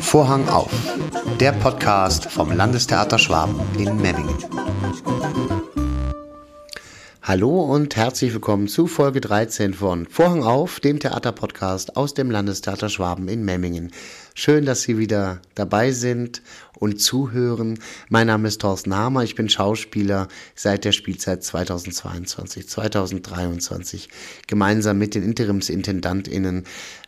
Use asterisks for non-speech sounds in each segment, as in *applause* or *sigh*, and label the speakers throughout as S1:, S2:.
S1: Vorhang auf, der Podcast vom Landestheater Schwaben in Memmingen. Hallo und herzlich willkommen zu Folge 13 von Vorhang auf, dem Theaterpodcast aus dem Landestheater Schwaben in Memmingen. Schön, dass Sie wieder dabei sind und zuhören. Mein Name ist Thorsten Hamer, ich bin Schauspieler seit der Spielzeit 2022, 2023, gemeinsam mit den Interimsintendantinnen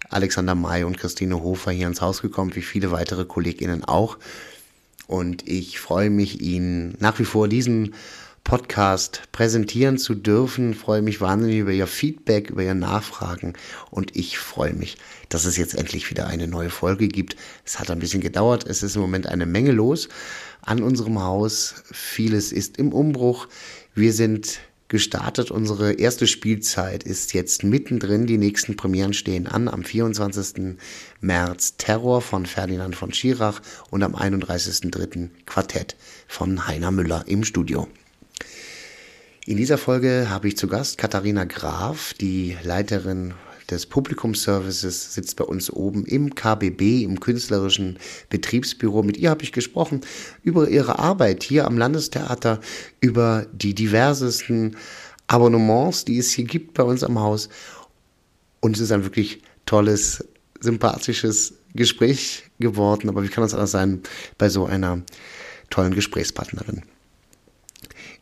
S1: Alexander May und Christine Hofer hier ins Haus gekommen, wie viele weitere KollegInnen auch. Und ich freue mich, Ihnen nach wie vor diesen Podcast präsentieren zu dürfen. Ich freue mich wahnsinnig über Ihr Feedback, über Ihr Nachfragen und ich freue mich, dass es jetzt endlich wieder eine neue Folge gibt. Es hat ein bisschen gedauert. Es ist im Moment eine Menge los an unserem Haus. Vieles ist im Umbruch. Wir sind gestartet. Unsere erste Spielzeit ist jetzt mittendrin. Die nächsten Premieren stehen an. Am 24. März Terror von Ferdinand von Schirach und am 31.3. Quartett von Heiner Müller im Studio. In dieser Folge habe ich zu Gast Katharina Graf, die Leiterin des Publikumsservices, sitzt bei uns oben im KBB, im künstlerischen Betriebsbüro. Mit ihr habe ich gesprochen über ihre Arbeit hier am Landestheater, über die diversesten Abonnements, die es hier gibt bei uns am Haus. Und es ist ein wirklich tolles, sympathisches Gespräch geworden. Aber wie kann das anders sein bei so einer tollen Gesprächspartnerin?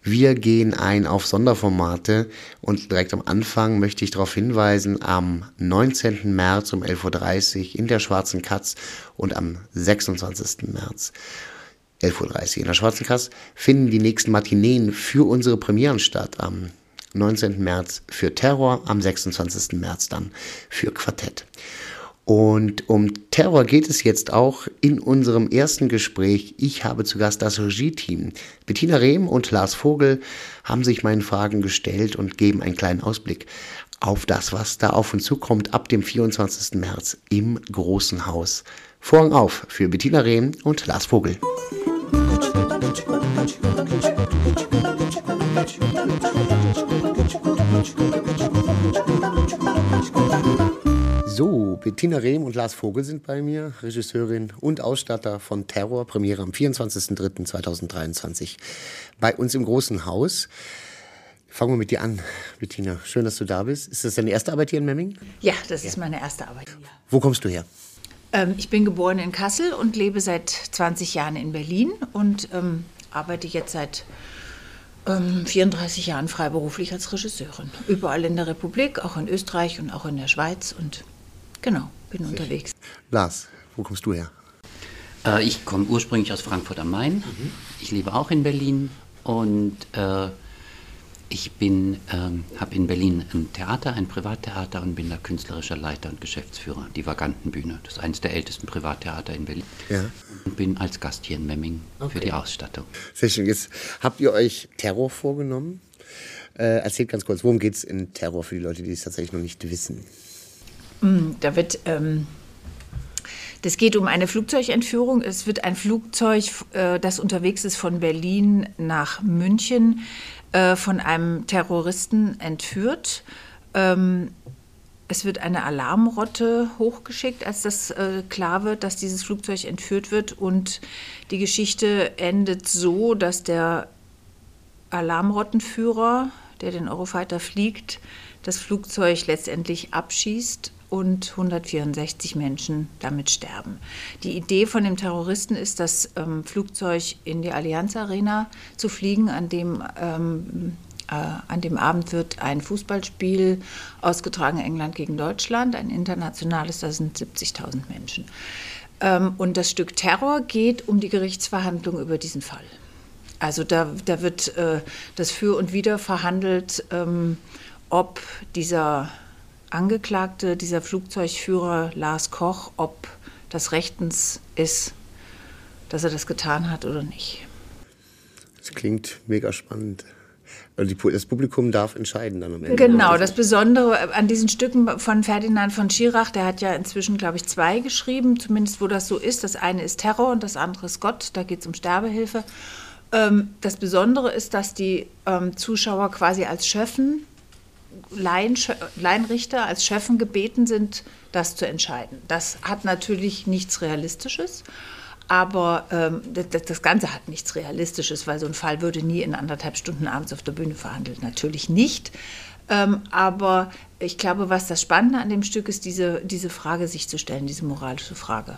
S1: Wir gehen ein auf Sonderformate und direkt am Anfang möchte ich darauf hinweisen, am 19. März um 11.30 Uhr in der Schwarzen Katz und am 26. März 11.30 Uhr in der Schwarzen Katz finden die nächsten Matineen für unsere Premieren statt. Am 19. März für Terror, am 26. März dann für Quartett. Und um Terror geht es jetzt auch in unserem ersten Gespräch. Ich habe zu Gast das Regie-Team. Bettina Rehm und Lars Vogel haben sich meinen Fragen gestellt und geben einen kleinen Ausblick auf das, was da auf uns zukommt ab dem 24. März im Großen Haus. Vorhang auf für Bettina Rehm und Lars Vogel. *laughs* So, Bettina Rehm und Lars Vogel sind bei mir, Regisseurin und Ausstatter von Terror, Premiere am 24.03.2023 bei uns im Großen Haus. Fangen wir mit dir an, Bettina. Schön, dass du da bist. Ist das deine erste Arbeit hier in Memming?
S2: Ja, das ja. ist meine erste Arbeit hier.
S1: Wo kommst du her?
S2: Ähm, ich bin geboren in Kassel und lebe seit 20 Jahren in Berlin und ähm, arbeite jetzt seit ähm, 34 Jahren freiberuflich als Regisseurin. Überall in der Republik, auch in Österreich und auch in der Schweiz und Genau, bin unterwegs.
S1: Lars, wo kommst du her?
S3: Äh, ich komme ursprünglich aus Frankfurt am Main. Mhm. Ich lebe auch in Berlin und äh, ich ähm, habe in Berlin ein Theater, ein Privattheater und bin da künstlerischer Leiter und Geschäftsführer. Die Vagantenbühne, das ist eines der ältesten Privattheater in Berlin. Ja. Und bin als Gast hier in Memming okay. für die Ausstattung.
S1: Sehr schön. Jetzt habt ihr euch Terror vorgenommen. Äh, erzählt ganz kurz, worum geht es in Terror für die Leute, die es tatsächlich noch nicht wissen?
S2: Mm, da wird. Ähm das geht um eine Flugzeugentführung. Es wird ein Flugzeug, äh, das unterwegs ist von Berlin nach München, äh, von einem Terroristen entführt. Ähm, es wird eine Alarmrotte hochgeschickt, als das äh, klar wird, dass dieses Flugzeug entführt wird. Und die Geschichte endet so, dass der Alarmrottenführer, der den Eurofighter fliegt, das Flugzeug letztendlich abschießt und 164 Menschen damit sterben. Die Idee von dem Terroristen ist, das ähm, Flugzeug in die Allianz Arena zu fliegen, an dem ähm, äh, an dem Abend wird ein Fußballspiel ausgetragen, England gegen Deutschland, ein internationales, da sind 70.000 Menschen. Ähm, und das Stück Terror geht um die Gerichtsverhandlung über diesen Fall. Also da, da wird äh, das Für und Wider verhandelt, ähm, ob dieser Angeklagte, dieser Flugzeugführer Lars Koch, ob das rechtens ist, dass er das getan hat oder nicht.
S1: Das klingt mega spannend. Also das Publikum darf entscheiden dann am Ende.
S2: Genau, das Besondere an diesen Stücken von Ferdinand von Schirach, der hat ja inzwischen, glaube ich, zwei geschrieben, zumindest wo das so ist. Das eine ist Terror und das andere ist Gott, da geht es um Sterbehilfe. Ähm, das Besondere ist, dass die ähm, Zuschauer quasi als Schöffen Laien, Laienrichter als Schöffen gebeten sind, das zu entscheiden. Das hat natürlich nichts Realistisches. Aber ähm, das, das, Ganze hat nichts Realistisches, weil so ein Fall würde nie in anderthalb Stunden abends auf der Bühne verhandelt. Natürlich nicht. Ähm, aber ich glaube, was das Spannende an dem Stück ist, diese, diese Frage sich zu stellen, diese moralische Frage.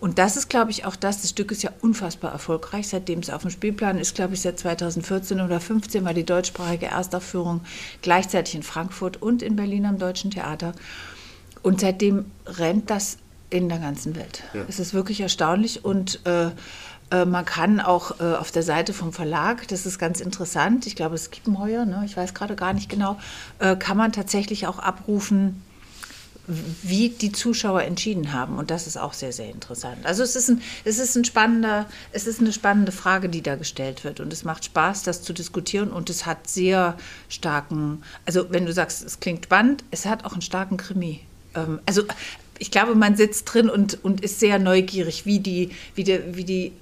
S2: Und das ist, glaube ich, auch das. Das Stück ist ja unfassbar erfolgreich, seitdem es auf dem Spielplan ist, glaube ich, seit 2014 oder 2015 war die deutschsprachige Erstaufführung gleichzeitig in Frankfurt und in Berlin am Deutschen Theater. Und seitdem rennt das in der ganzen Welt. Ja. Es ist wirklich erstaunlich und äh, äh, man kann auch äh, auf der Seite vom Verlag, das ist ganz interessant, ich glaube, es gibt Kiepenheuer, ne, ich weiß gerade gar nicht genau, äh, kann man tatsächlich auch abrufen, wie die Zuschauer entschieden haben. Und das ist auch sehr, sehr interessant. Also es ist, ein, es ist, ein spannender, es ist eine spannende Frage, die da gestellt wird. Und es macht Spaß, das zu diskutieren. Und es hat sehr starken, also wenn du sagst, es klingt spannend, es hat auch einen starken Krimi. Ähm, also ich glaube, man sitzt drin und, und ist sehr neugierig, wie die, wie, die, wie, die,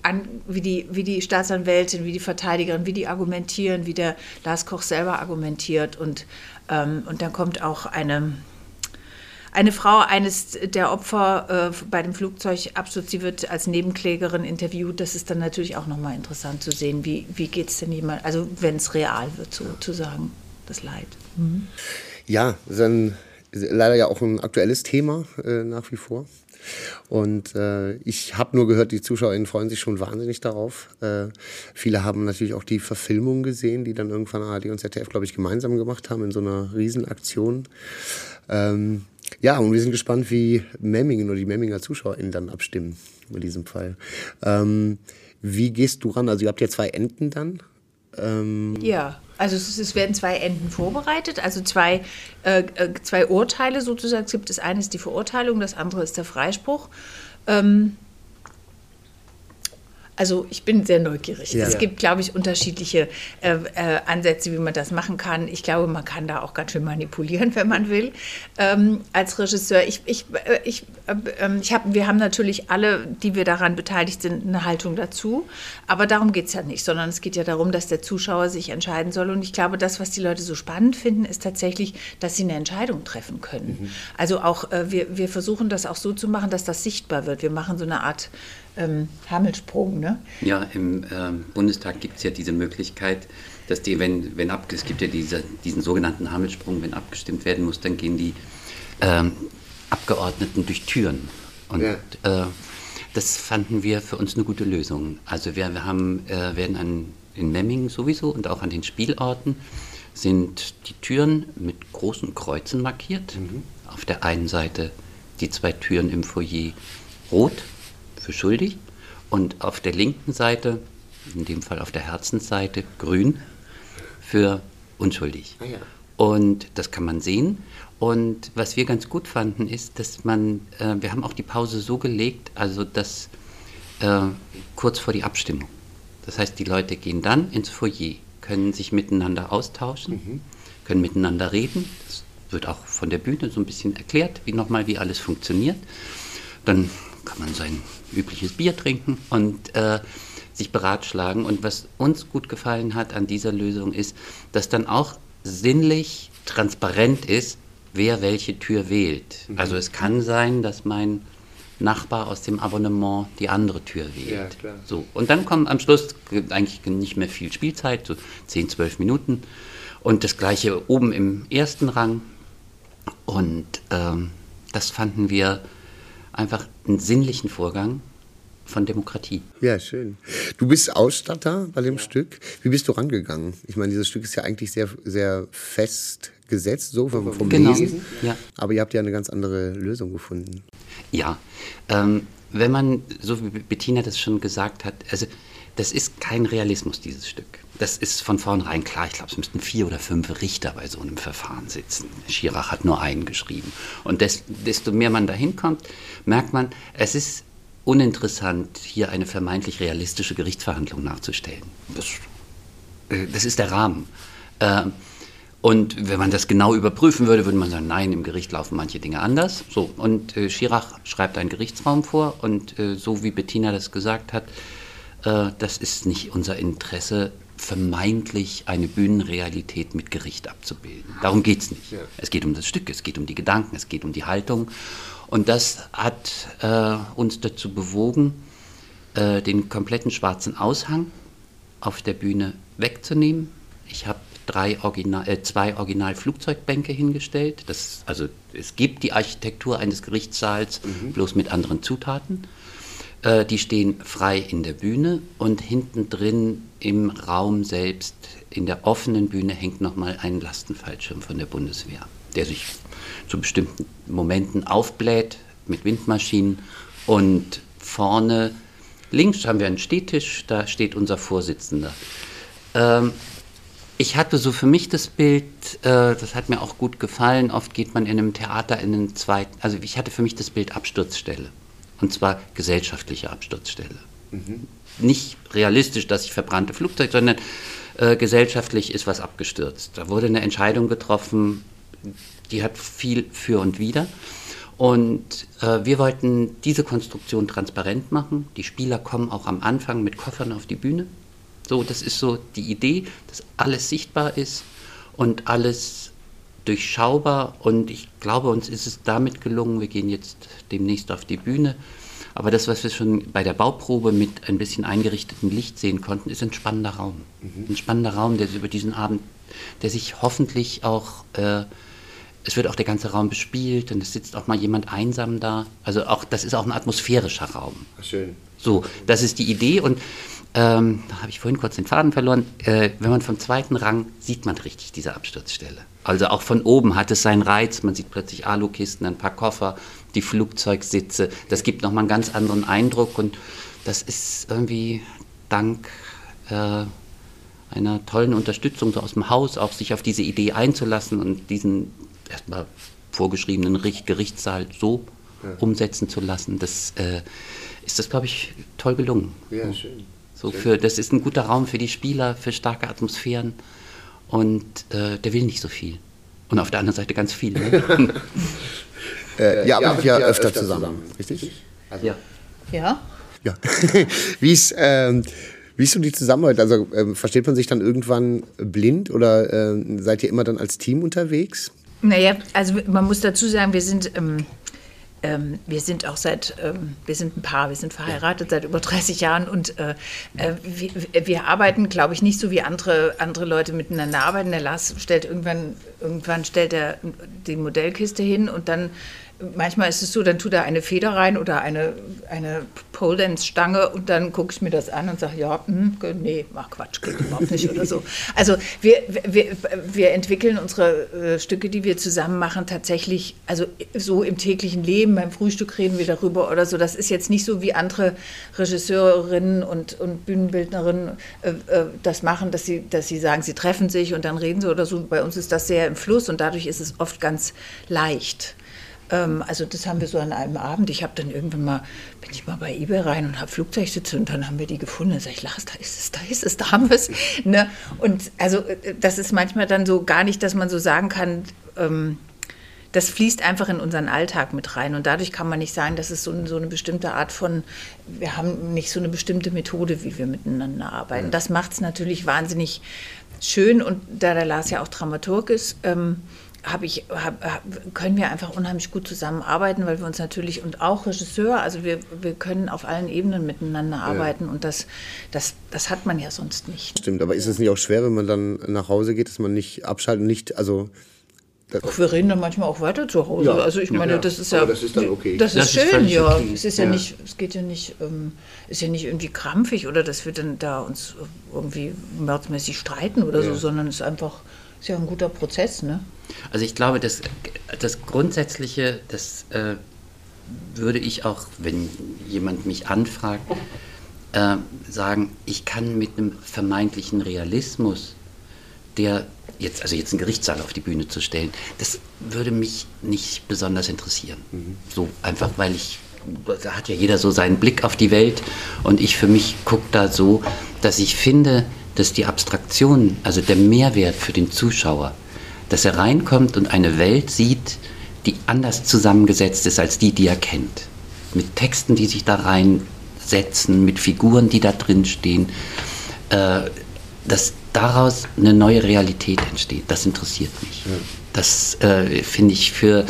S2: wie, die, wie die Staatsanwältin, wie die Verteidigerin, wie die argumentieren, wie der Lars Koch selber argumentiert. Und, ähm, und dann kommt auch eine, eine Frau eines der Opfer äh, bei dem Flugzeugabsturz, die wird als Nebenklägerin interviewt. Das ist dann natürlich auch nochmal interessant zu sehen, wie, wie geht es denn jemand, also wenn es real wird, sozusagen, das Leid. Mhm.
S1: Ja, dann leider ja auch ein aktuelles Thema äh, nach wie vor. Und äh, ich habe nur gehört, die ZuschauerInnen freuen sich schon wahnsinnig darauf. Äh, viele haben natürlich auch die Verfilmung gesehen, die dann irgendwann ARD und ZDF, glaube ich, gemeinsam gemacht haben in so einer Riesenaktion. Ähm, ja, und wir sind gespannt, wie Memmingen oder die Memminger ZuschauerInnen dann abstimmen in diesem Fall. Ähm, wie gehst du ran? Also ihr habt ja zwei Enden dann.
S2: Ähm ja, also es, es, werden zwei Enden vorbereitet, also zwei, äh, äh, zwei Urteile sozusagen. Es gibt das eine ist die Verurteilung, das andere ist der Freispruch. Ähm, also ich bin sehr neugierig. Ja. Es gibt, glaube ich, unterschiedliche äh, äh, Ansätze, wie man das machen kann. Ich glaube, man kann da auch ganz schön manipulieren, *laughs* wenn man will, ähm, als Regisseur. Ich, ich, äh, ich, äh, ähm, ich hab, wir haben natürlich alle, die wir daran beteiligt sind, eine Haltung dazu. Aber darum geht es ja nicht, sondern es geht ja darum, dass der Zuschauer sich entscheiden soll. Und ich glaube, das, was die Leute so spannend finden, ist tatsächlich, dass sie eine Entscheidung treffen können. Mhm. Also auch, äh, wir, wir versuchen das auch so zu machen, dass das sichtbar wird. Wir machen so eine Art ähm, Hammelsprung. Ne?
S3: Ja, im ähm, Bundestag gibt es ja diese Möglichkeit, dass die, wenn, wenn ab, es gibt ja diese, diesen sogenannten Hammelsprung, wenn abgestimmt werden muss, dann gehen die ähm, Abgeordneten durch Türen. Und ja. äh, das fanden wir für uns eine gute Lösung. Also wir, wir haben, äh, werden an, in Memmingen sowieso und auch an den Spielorten sind die Türen mit großen Kreuzen markiert. Mhm. Auf der einen Seite die zwei Türen im Foyer rot für schuldig und auf der linken Seite, in dem Fall auf der Herzensseite, grün für unschuldig. Ah, ja. Und das kann man sehen. Und was wir ganz gut fanden, ist, dass man, äh, wir haben auch die Pause so gelegt, also dass äh, kurz vor die Abstimmung. Das heißt, die Leute gehen dann ins Foyer, können sich miteinander austauschen, mhm. können miteinander reden. Das wird auch von der Bühne so ein bisschen erklärt, wie nochmal, wie alles funktioniert. Dann kann man sein übliches Bier trinken und äh, sich beratschlagen. Und was uns gut gefallen hat an dieser Lösung ist, dass dann auch sinnlich transparent ist, wer welche Tür wählt. Mhm. Also es kann sein, dass mein Nachbar aus dem Abonnement die andere Tür wählt. Ja, so. Und dann kommt am Schluss eigentlich nicht mehr viel Spielzeit, so 10, 12 Minuten. Und das gleiche oben im ersten Rang. Und ähm, das fanden wir einfach einen sinnlichen Vorgang von Demokratie.
S1: Ja, schön. Du bist Ausstatter bei dem ja. Stück. Wie bist du rangegangen? Ich meine, dieses Stück ist ja eigentlich sehr, sehr fest gesetzt, so vom, vom genau. Lesen. Ja. Aber ihr habt ja eine ganz andere Lösung gefunden.
S3: Ja, ähm, wenn man, so wie Bettina das schon gesagt hat, also das ist kein Realismus, dieses Stück. Das ist von vornherein klar. Ich glaube, es müssten vier oder fünf Richter bei so einem Verfahren sitzen. Schirach hat nur einen geschrieben. Und des, desto mehr man da hinkommt, merkt man, es ist uninteressant, hier eine vermeintlich realistische Gerichtsverhandlung nachzustellen. Das, äh, das ist der Rahmen. Äh, und wenn man das genau überprüfen würde, würde man sagen, nein, im Gericht laufen manche Dinge anders. So, und äh, Schirach schreibt einen Gerichtsraum vor und so wie Bettina das gesagt hat, das ist nicht unser Interesse, vermeintlich eine Bühnenrealität mit Gericht abzubilden. Darum geht es nicht. Ja. Es geht um das Stück, es geht um die Gedanken, es geht um die Haltung. Und das hat äh, uns dazu bewogen, äh, den kompletten schwarzen Aushang auf der Bühne wegzunehmen. Ich habe Original, äh, zwei Original-Flugzeugbänke hingestellt. Das, also es gibt die Architektur eines Gerichtssaals, mhm. bloß mit anderen Zutaten. Äh, die stehen frei in der Bühne und hinten drin im Raum selbst, in der offenen Bühne, hängt nochmal ein Lastenfallschirm von der Bundeswehr, der sich zu bestimmten Momenten aufbläht mit Windmaschinen und vorne links haben wir einen Stehtisch, da steht unser Vorsitzender. Ähm, ich hatte so für mich das Bild, äh, das hat mir auch gut gefallen, oft geht man in einem Theater in einen zweiten, also ich hatte für mich das Bild Absturzstelle. Und zwar gesellschaftliche Absturzstelle. Mhm. Nicht realistisch, dass ich verbrannte Flugzeug, sondern äh, gesellschaftlich ist was abgestürzt. Da wurde eine Entscheidung getroffen, die hat viel für und wider. Und äh, wir wollten diese Konstruktion transparent machen. Die Spieler kommen auch am Anfang mit Koffern auf die Bühne. So, das ist so die Idee, dass alles sichtbar ist und alles durchschaubar. Und ich glaube, uns ist es damit gelungen, wir gehen jetzt demnächst auf die Bühne. Aber das, was wir schon bei der Bauprobe mit ein bisschen eingerichtetem Licht sehen konnten, ist ein spannender Raum. Mhm. Ein spannender Raum, der über diesen Abend, der sich hoffentlich auch, äh, es wird auch der ganze Raum bespielt und es sitzt auch mal jemand einsam da. Also auch, das ist auch ein atmosphärischer Raum.
S1: Schön.
S3: So, das ist die Idee und ähm, da habe ich vorhin kurz den Faden verloren. Äh, wenn man vom zweiten Rang sieht man richtig diese Absturzstelle. Also auch von oben hat es seinen Reiz. Man sieht plötzlich Alukisten, ein paar Koffer, die Flugzeugsitze. Das gibt nochmal einen ganz anderen Eindruck und das ist irgendwie dank äh, einer tollen Unterstützung so aus dem Haus auch sich auf diese Idee einzulassen und diesen erstmal vorgeschriebenen Gerichtssaal so ja. umsetzen zu lassen. Das äh, ist das, glaube ich, toll gelungen.
S1: Ja, schön.
S3: So für, das ist ein guter Raum für die Spieler, für starke Atmosphären und äh, der will nicht so viel. Und auf der anderen Seite ganz viel. Ne? *laughs*
S1: äh, ja, aber ja, ja öfter, öfter zusammen, zusammen, richtig?
S2: Also, ja. Ja.
S1: ja. *laughs* wie, ist, ähm, wie ist so die Zusammenarbeit? Also äh, versteht man sich dann irgendwann blind oder äh, seid ihr immer dann als Team unterwegs?
S2: Naja, also man muss dazu sagen, wir sind ähm, wir sind auch seit, ähm, wir sind ein Paar, wir sind verheiratet seit über 30 Jahren und äh, äh, wir, wir, arbeiten, glaube ich, nicht so wie andere, andere Leute miteinander arbeiten. Der Lars stellt irgendwann, irgendwann stellt er die Modellkiste hin und dann manchmal ist es so, dann tut er eine Feder rein oder eine, eine Pole Stange und dann gucke ich mir das an und sage, ja, hm, nee, mach Quatsch, geht überhaupt nicht oder so. Also wir, wir, wir entwickeln unsere äh, Stücke, die wir zusammen machen, tatsächlich, also so im täglichen Leben, beim Frühstück reden wir darüber oder so. Das ist jetzt nicht so wie andere Regisseurinnen und, und Bühnenbildnerinnen äh, äh, das machen, dass sie, dass sie sagen, sie treffen sich und dann reden sie oder so. Bei uns ist das sehr im Fluss und dadurch ist es oft ganz leicht. Ähm, also das haben wir so an einem Abend. Ich habe dann irgendwann mal, bin ich mal bei eBay rein und habe Flugzeugsitze und dann haben wir die gefunden. Dann sage ich, Lars, da ist es, da ist es, da haben wir es. Ne? Und also äh, das ist manchmal dann so gar nicht, dass man so sagen kann, ähm, das fließt einfach in unseren Alltag mit rein. Und dadurch kann man nicht sagen, dass es so, so, eine bestimmte Art von, wir haben nicht so eine bestimmte Methode, wie wir miteinander arbeiten. Das macht es natürlich wahnsinnig schön. Und da der Lars ja auch Dramaturg ist, ähm, habe ich, hab, können wir einfach unheimlich gut zusammenarbeiten, weil wir uns natürlich und auch Regisseur, also wir, wir können auf allen Ebenen miteinander arbeiten ja. und das, das, das hat man ja sonst nicht.
S1: Stimmt, aber ist es nicht auch schwer, wenn man dann nach Hause geht, dass man nicht abschaltet, nicht, also
S2: Ach, wir reden dann manchmal auch weiter zu Hause. Ja. Also ich meine, ja. das ist ja.
S1: Aber das ist dann okay.
S2: Das, das ist schön, ist ja. Okay. Es ist ja, nicht, es geht ja nicht, ähm, ist ja nicht irgendwie krampfig oder dass wir dann da uns irgendwie mördsmäßig streiten oder so, sondern es ist einfach, ist ja ein guter Prozess, ne?
S3: Also ich glaube, das, das Grundsätzliche, das äh, würde ich auch, wenn jemand mich anfragt, äh, sagen, ich kann mit einem vermeintlichen Realismus, der jetzt, also jetzt einen Gerichtssaal auf die Bühne zu stellen, das würde mich nicht besonders interessieren. Mhm. So einfach, weil ich, da hat ja jeder so seinen Blick auf die Welt und ich für mich gucke da so, dass ich finde, dass die Abstraktion, also der Mehrwert für den Zuschauer, dass er reinkommt und eine Welt sieht, die anders zusammengesetzt ist als die, die er kennt. Mit Texten, die sich da reinsetzen, mit Figuren, die da drin stehen. Äh, dass daraus eine neue Realität entsteht. Das interessiert mich. Ja. Das äh, finde ich für,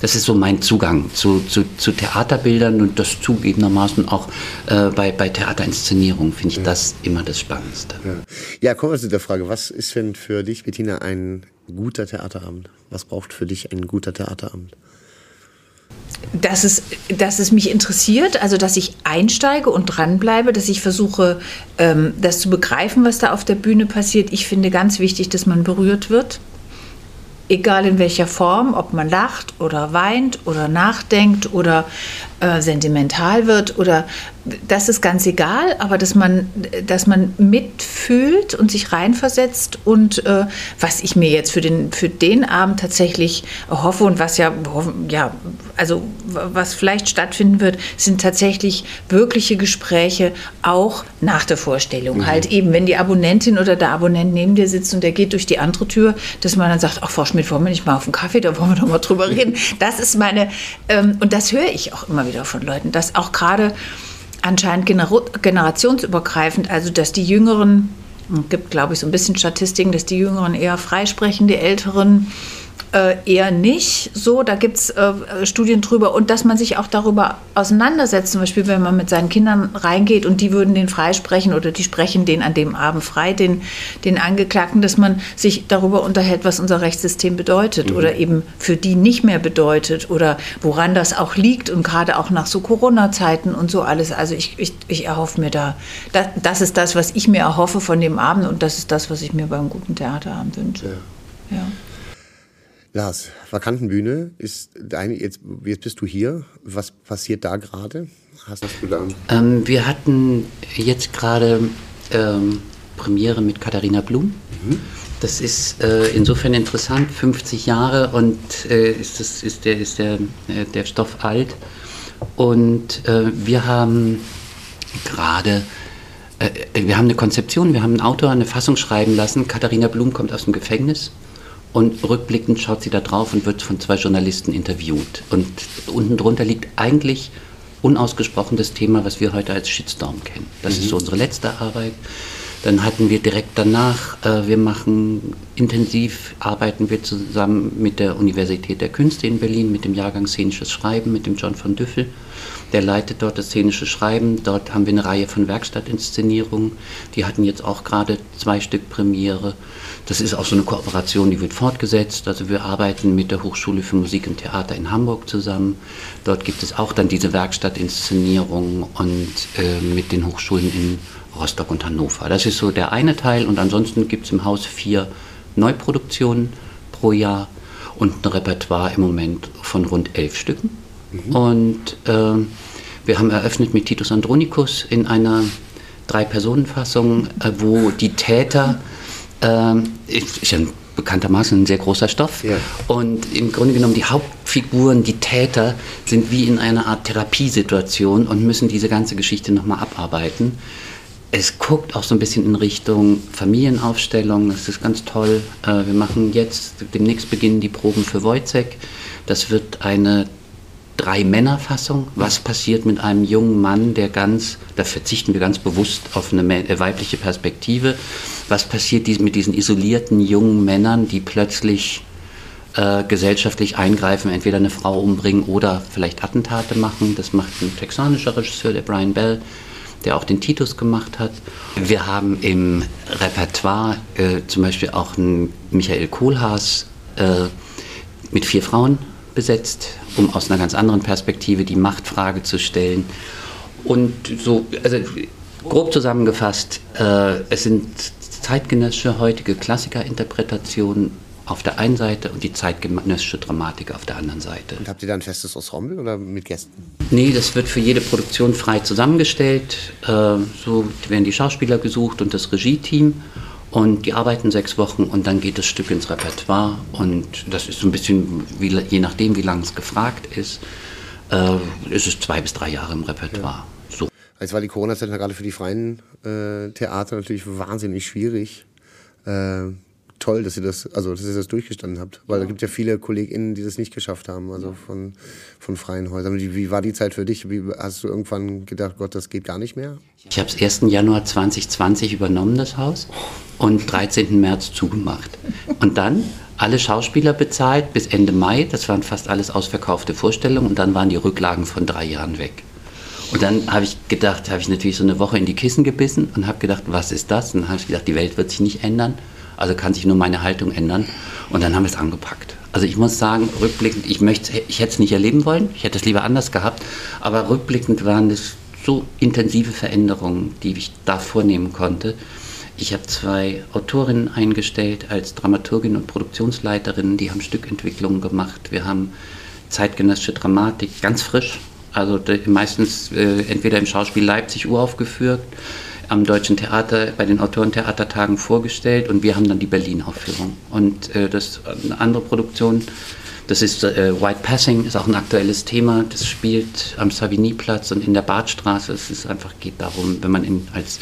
S3: das ist so mein Zugang zu, zu, zu Theaterbildern und das zugegebenermaßen auch äh, bei, bei Theaterinszenierungen finde ich ja. das immer das Spannendste.
S1: Ja. ja, kommen wir zu der Frage, was ist denn für dich, Bettina, ein guter Theaterabend? Was braucht für dich ein guter Theaterabend?
S2: dass es, dass es mich interessiert, also dass ich einsteige und dranbleibe, dass ich versuche, ähm, das zu begreifen, was da auf der Bühne passiert. Ich finde ganz wichtig, dass man berührt wird, egal in welcher Form, ob man lacht oder weint oder nachdenkt oder äh, sentimental wird oder das ist ganz egal, aber dass man, dass man mitfühlt und sich reinversetzt und äh, was ich mir jetzt für den, für den Abend tatsächlich hoffe und was ja, ja, also was vielleicht stattfinden wird, sind tatsächlich wirkliche Gespräche auch nach der Vorstellung. Mhm. Halt eben, wenn die Abonnentin oder der Abonnent neben dir sitzt und der geht durch die andere Tür, dass man dann sagt, ach Frau Schmidt, wollen wir nicht mal auf einen Kaffee, da wollen wir doch mal drüber reden. Das ist meine, ähm, und das höre ich auch immer wieder von Leuten, dass auch gerade anscheinend generationsübergreifend, also dass die Jüngeren, es gibt glaube ich so ein bisschen Statistiken, dass die Jüngeren eher freisprechen, die Älteren äh, eher nicht so. Da gibt es äh, Studien drüber und dass man sich auch darüber auseinandersetzt. Zum Beispiel, wenn man mit seinen Kindern reingeht und die würden den freisprechen oder die sprechen den an dem Abend frei, den, den Angeklagten, dass man sich darüber unterhält, was unser Rechtssystem bedeutet mhm. oder eben für die nicht mehr bedeutet oder woran das auch liegt und gerade auch nach so Corona-Zeiten und so alles. Also ich, ich, ich erhoffe mir da, das, das ist das, was ich mir erhoffe von dem Abend und das ist das, was ich mir beim guten Theaterabend wünsche. Ja. ja.
S1: Lars, Vakantenbühne ist deine, jetzt, jetzt bist du hier. Was passiert da gerade?
S3: Hast du da? Ähm, wir hatten jetzt gerade ähm, Premiere mit Katharina Blum. Mhm. Das ist äh, insofern interessant, 50 Jahre und äh, ist, das, ist, der, ist der, äh, der Stoff alt. Und äh, wir haben gerade äh, wir haben eine Konzeption, wir haben einen Autor eine Fassung schreiben lassen. Katharina Blum kommt aus dem Gefängnis und rückblickend schaut sie da drauf und wird von zwei Journalisten interviewt. Und unten drunter liegt eigentlich unausgesprochen das Thema, was wir heute als Shitstorm kennen. Das mhm. ist so unsere letzte Arbeit. Dann hatten wir direkt danach, äh, wir machen intensiv, arbeiten wir zusammen mit der Universität der Künste in Berlin, mit dem Jahrgang Szenisches Schreiben, mit dem John von Düffel. Der leitet dort das szenische Schreiben. Dort haben wir eine Reihe von Werkstattinszenierungen. Die hatten jetzt auch gerade zwei Stück Premiere. Das ist auch so eine Kooperation, die wird fortgesetzt. Also wir arbeiten mit der Hochschule für Musik und Theater in Hamburg zusammen. Dort gibt es auch dann diese Werkstattinszenierung und äh, mit den Hochschulen in Rostock und Hannover. Das ist so der eine Teil und ansonsten gibt es im Haus vier Neuproduktionen pro Jahr und ein Repertoire im Moment von rund elf Stücken. Mhm. Und äh, wir haben eröffnet mit Titus Andronicus in einer Drei-Personen-Fassung, äh, wo die Täter ähm, ist, ja bekanntermaßen ein sehr großer Stoff. Ja. Und im Grunde genommen die Hauptfiguren, die Täter, sind wie in einer Art Therapiesituation und müssen diese ganze Geschichte nochmal abarbeiten. Es guckt auch so ein bisschen in Richtung Familienaufstellung, das ist ganz toll. Äh, wir machen jetzt, demnächst beginnen die Proben für Wojcek. Das wird eine Drei-Männer-Fassung. Was passiert mit einem jungen Mann, der ganz, da verzichten wir ganz bewusst auf eine äh, weibliche Perspektive, was passiert mit diesen isolierten jungen Männern, die plötzlich äh, gesellschaftlich eingreifen, entweder eine Frau umbringen oder vielleicht Attentate machen. Das macht ein texanischer Regisseur, der Brian Bell, der auch den Titus gemacht hat. Wir haben im Repertoire äh, zum Beispiel auch einen Michael Kohlhaas äh, mit vier Frauen besetzt, um aus einer ganz anderen Perspektive die Machtfrage zu stellen. Und so, also grob zusammengefasst, äh, es sind zeitgenössische heutige Klassikerinterpretationen auf der einen Seite und die zeitgenössische Dramatik auf der anderen Seite.
S1: Und habt ihr da ein festes Ensemble oder mit Gästen?
S3: Nee, das wird für jede Produktion frei zusammengestellt. Äh, so werden die Schauspieler gesucht und das Regie-Team. Und die arbeiten sechs Wochen und dann geht das Stück ins Repertoire. Und das ist so ein bisschen, wie, je nachdem, wie lange es gefragt ist, äh, ist es zwei bis drei Jahre im Repertoire. Ja. So.
S1: Jetzt war die Corona-Zeit gerade für die freien äh, Theater natürlich wahnsinnig schwierig. Äh, toll, dass ihr das, also dass ihr das durchgestanden habt. Weil ja. da gibt ja viele KollegInnen, die das nicht geschafft haben, also ja. von, von freien Häusern. Wie, wie, war die Zeit für dich? Wie, hast du irgendwann gedacht, Gott, das geht gar nicht mehr?
S3: Ich habe es 1. Januar 2020 übernommen, das Haus, und 13. März zugemacht. Und dann alle Schauspieler bezahlt bis Ende Mai. Das waren fast alles ausverkaufte Vorstellungen. Und dann waren die Rücklagen von drei Jahren weg. Und dann habe ich gedacht, habe ich natürlich so eine Woche in die Kissen gebissen und habe gedacht, was ist das? Und dann habe ich gedacht, die Welt wird sich nicht ändern. Also kann sich nur meine Haltung ändern. Und dann haben wir es angepackt. Also ich muss sagen, rückblickend, ich, möchte, ich hätte es nicht erleben wollen, ich hätte es lieber anders gehabt, aber rückblickend waren es so intensive Veränderungen, die ich da vornehmen konnte. Ich habe zwei Autorinnen eingestellt als Dramaturgin und Produktionsleiterin, die haben Stückentwicklungen gemacht. Wir haben zeitgenössische Dramatik ganz frisch, also meistens äh, entweder im Schauspiel Leipzig uraufgeführt am Deutschen Theater bei den Autorentheatertagen vorgestellt und wir haben dann die Berlin-Aufführung. Und äh, das eine andere Produktion, das ist äh, White Passing, ist auch ein aktuelles Thema. Das spielt am Savigny-Platz und in der Badstraße. Es ist einfach geht darum, wenn man in, als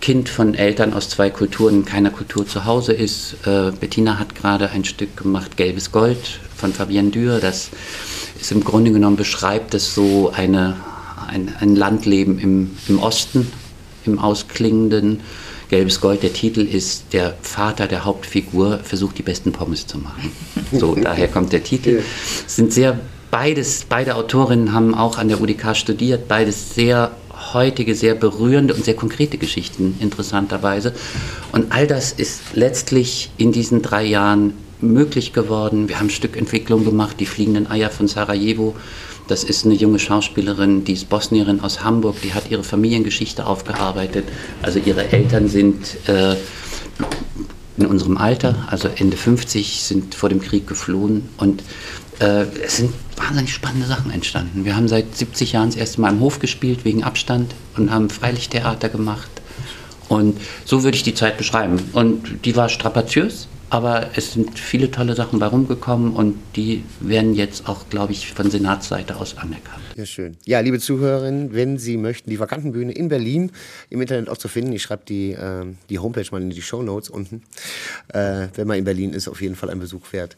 S3: Kind von Eltern aus zwei Kulturen in keiner Kultur zu Hause ist. Äh, Bettina hat gerade ein Stück gemacht, Gelbes Gold von Fabienne Dürr. Das ist im Grunde genommen beschreibt es so eine, ein, ein Landleben im, im Osten im ausklingenden Gelbes Gold. Der Titel ist Der Vater der Hauptfigur versucht die besten Pommes zu machen. *laughs* So, daher kommt der Titel. Es sind sehr beides, beide Autorinnen haben auch an der UDK studiert, beides sehr heutige, sehr berührende und sehr konkrete Geschichten, interessanterweise. Und all das ist letztlich in diesen drei Jahren möglich geworden. Wir haben Stückentwicklung gemacht, die fliegenden Eier von Sarajevo das ist eine junge Schauspielerin, die ist Bosnierin aus Hamburg, die hat ihre Familiengeschichte aufgearbeitet. Also ihre Eltern sind äh, in unserem Alter, also Ende 50, sind vor dem Krieg geflohen und äh, es sind wahnsinnig spannende Sachen entstanden. Wir haben seit 70 Jahren das erste Mal im Hof gespielt wegen Abstand und haben Freilichttheater gemacht. Und so würde ich die Zeit beschreiben. Und die war strapaziös, aber es sind viele tolle Sachen bei rumgekommen und die werden jetzt auch, glaube ich, von Senatsseite aus anerkannt.
S1: Ja, schön. Ja, liebe Zuhörerinnen, wenn Sie möchten, die Vakantenbühne in Berlin im Internet auch zu finden. Ich schreibe die, äh, die Homepage mal in die Show Notes unten. Äh, wenn man in Berlin ist, auf jeden Fall ein Besuch wert.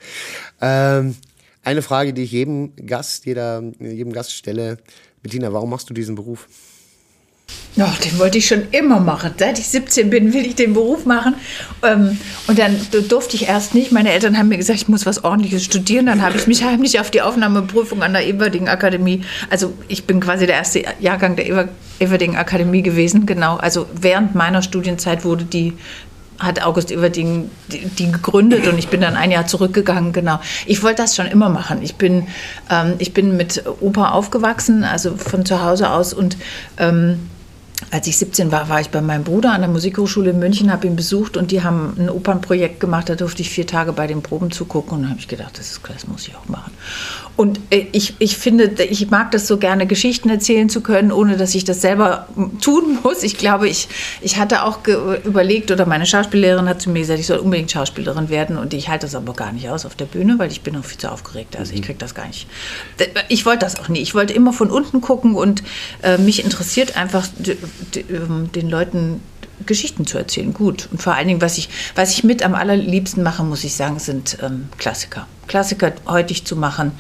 S1: Ähm, eine Frage, die ich jedem Gast, jeder, jedem Gast stelle. Bettina, warum machst du diesen Beruf?
S2: Ja, den wollte ich schon immer machen. Seit ich 17 bin, will ich den Beruf machen. Ähm, und dann durfte ich erst nicht. Meine Eltern haben mir gesagt, ich muss was Ordentliches studieren. Dann habe ich mich *laughs* heimlich auf die Aufnahmeprüfung an der Everding Akademie. Also ich bin quasi der erste Jahrgang der Everding Akademie gewesen. Genau. Also während meiner Studienzeit wurde die hat August Everding die, die, gegründet und ich bin dann ein Jahr zurückgegangen, genau. Ich wollte das schon immer machen. Ich bin, ähm, ich bin mit Oper aufgewachsen, also von zu Hause aus und ähm, als ich 17 war, war ich bei meinem Bruder an der Musikhochschule in München, habe ihn besucht und die haben ein Opernprojekt gemacht. Da durfte ich vier Tage bei den Proben zugucken und da habe ich gedacht, das, ist, das muss ich auch machen. Und äh, ich, ich finde, ich mag das so gerne, Geschichten erzählen zu können, ohne dass ich das selber tun muss. Ich glaube, ich, ich hatte auch überlegt, oder meine Schauspiellehrerin hat zu mir gesagt, ich soll unbedingt Schauspielerin werden. Und ich halte das aber gar nicht aus auf der Bühne, weil ich bin auch viel zu aufgeregt. Also ich mhm. kriege das gar nicht. Ich wollte das auch nie. Ich wollte immer von unten gucken und äh, mich interessiert einfach den Leuten Geschichten zu erzählen, gut. Und vor allen Dingen, was ich, was ich mit am allerliebsten mache, muss ich sagen, sind ähm, Klassiker. Klassiker heutig zu machen,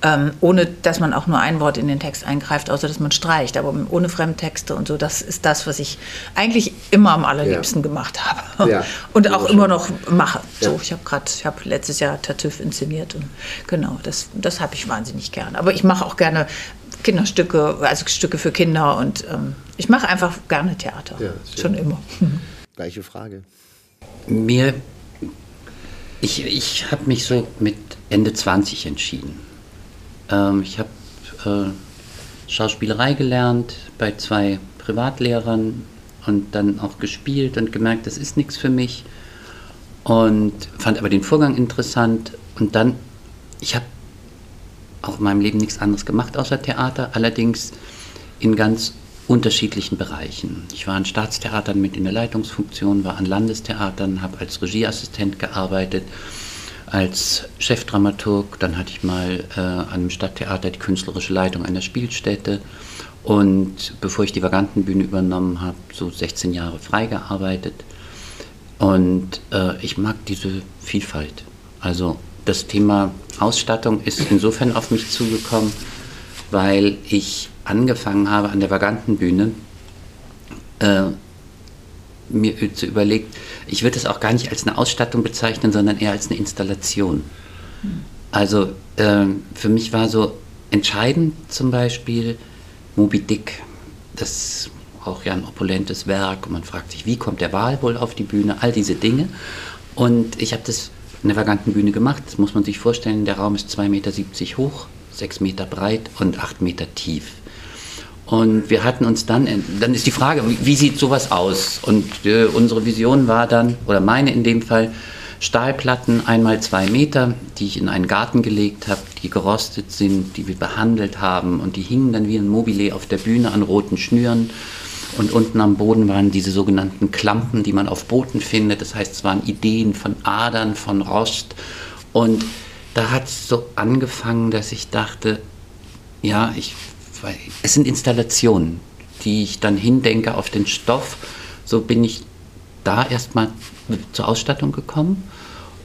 S2: ähm, ohne dass man auch nur ein Wort in den Text eingreift, außer dass man streicht, aber ohne Fremdtexte und so. Das ist das, was ich eigentlich immer am allerliebsten ja. gemacht habe ja. *laughs* und auch immer noch mache. So, ja. ich habe gerade, ich habe letztes Jahr Tartüff inszeniert und genau, das, das habe ich wahnsinnig gern. Aber ich mache auch gerne Kinderstücke, also Stücke für Kinder und ähm, ich mache einfach gerne Theater. Ja, schon immer.
S1: Gleiche Frage.
S3: Mir, ich, ich habe mich so mit Ende 20 entschieden. Ähm, ich habe äh, Schauspielerei gelernt bei zwei Privatlehrern und dann auch gespielt und gemerkt, das ist nichts für mich. Und fand aber den Vorgang interessant. Und dann, ich habe auch in meinem Leben nichts anderes gemacht außer Theater, allerdings in ganz unterschiedlichen Bereichen. Ich war an Staatstheatern mit in der Leitungsfunktion, war an Landestheatern, habe als Regieassistent gearbeitet, als Chefdramaturg. Dann hatte ich mal äh, an einem Stadttheater die künstlerische Leitung einer Spielstätte. Und bevor ich die Vagantenbühne übernommen habe, so 16 Jahre freigearbeitet. Und äh, ich mag diese Vielfalt. Also das Thema Ausstattung ist insofern auf mich zugekommen, weil ich angefangen habe an der Vagantenbühne, äh, mir zu überlegt, ich würde es auch gar nicht als eine Ausstattung bezeichnen, sondern eher als eine Installation. Also äh, für mich war so entscheidend zum Beispiel Moby Dick, das auch ja ein opulentes Werk und man fragt sich, wie kommt der Wal wohl auf die Bühne, all diese Dinge. Und ich habe das in der Vagantenbühne gemacht, das muss man sich vorstellen, der Raum ist 2,70 Meter hoch, 6 Meter breit und 8 Meter tief. Und wir hatten uns dann, dann ist die Frage, wie sieht sowas aus? Und äh, unsere Vision war dann, oder meine in dem Fall, Stahlplatten einmal zwei Meter, die ich in einen Garten gelegt habe, die gerostet sind, die wir behandelt haben und die hingen dann wie ein Mobile auf der Bühne an roten Schnüren. Und unten am Boden waren diese sogenannten Klampen, die man auf Booten findet. Das heißt, es waren Ideen von Adern, von Rost. Und da hat es so angefangen, dass ich dachte, ja, ich es sind Installationen, die ich dann hindenke auf den Stoff. So bin ich da erstmal zur Ausstattung gekommen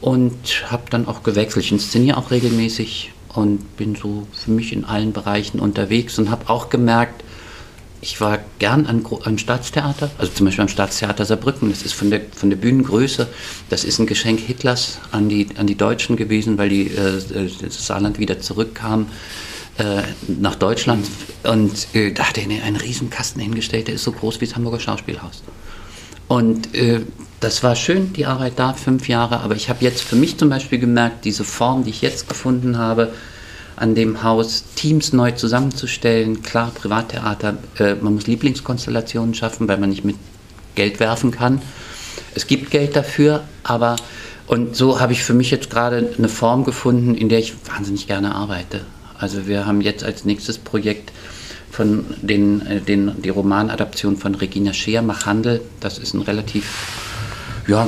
S3: und habe dann auch gewechselt. Ich inszeniere auch regelmäßig und bin so für mich in allen Bereichen unterwegs und habe auch gemerkt, ich war gern am, am Staatstheater, also zum Beispiel am Staatstheater Saarbrücken. Das ist von der, von der Bühnengröße, das ist ein Geschenk Hitlers an die, an die Deutschen gewesen, weil die, äh, das Saarland wieder zurückkam äh, nach Deutschland und äh, da hat er einen riesen Kasten hingestellt, der ist so groß wie das Hamburger Schauspielhaus. Und äh, das war schön, die Arbeit da, fünf Jahre, aber ich habe jetzt für mich zum Beispiel gemerkt, diese Form, die ich jetzt gefunden habe, an dem Haus Teams neu zusammenzustellen. Klar, Privattheater, äh, man muss Lieblingskonstellationen schaffen, weil man nicht mit Geld werfen kann. Es gibt Geld dafür, aber und so habe ich für mich jetzt gerade eine Form gefunden, in der ich wahnsinnig gerne arbeite. Also wir haben jetzt als nächstes Projekt von den, äh, den, die Romanadaption von Regina Scheer, Mach Handel. Das ist ein relativ, ja,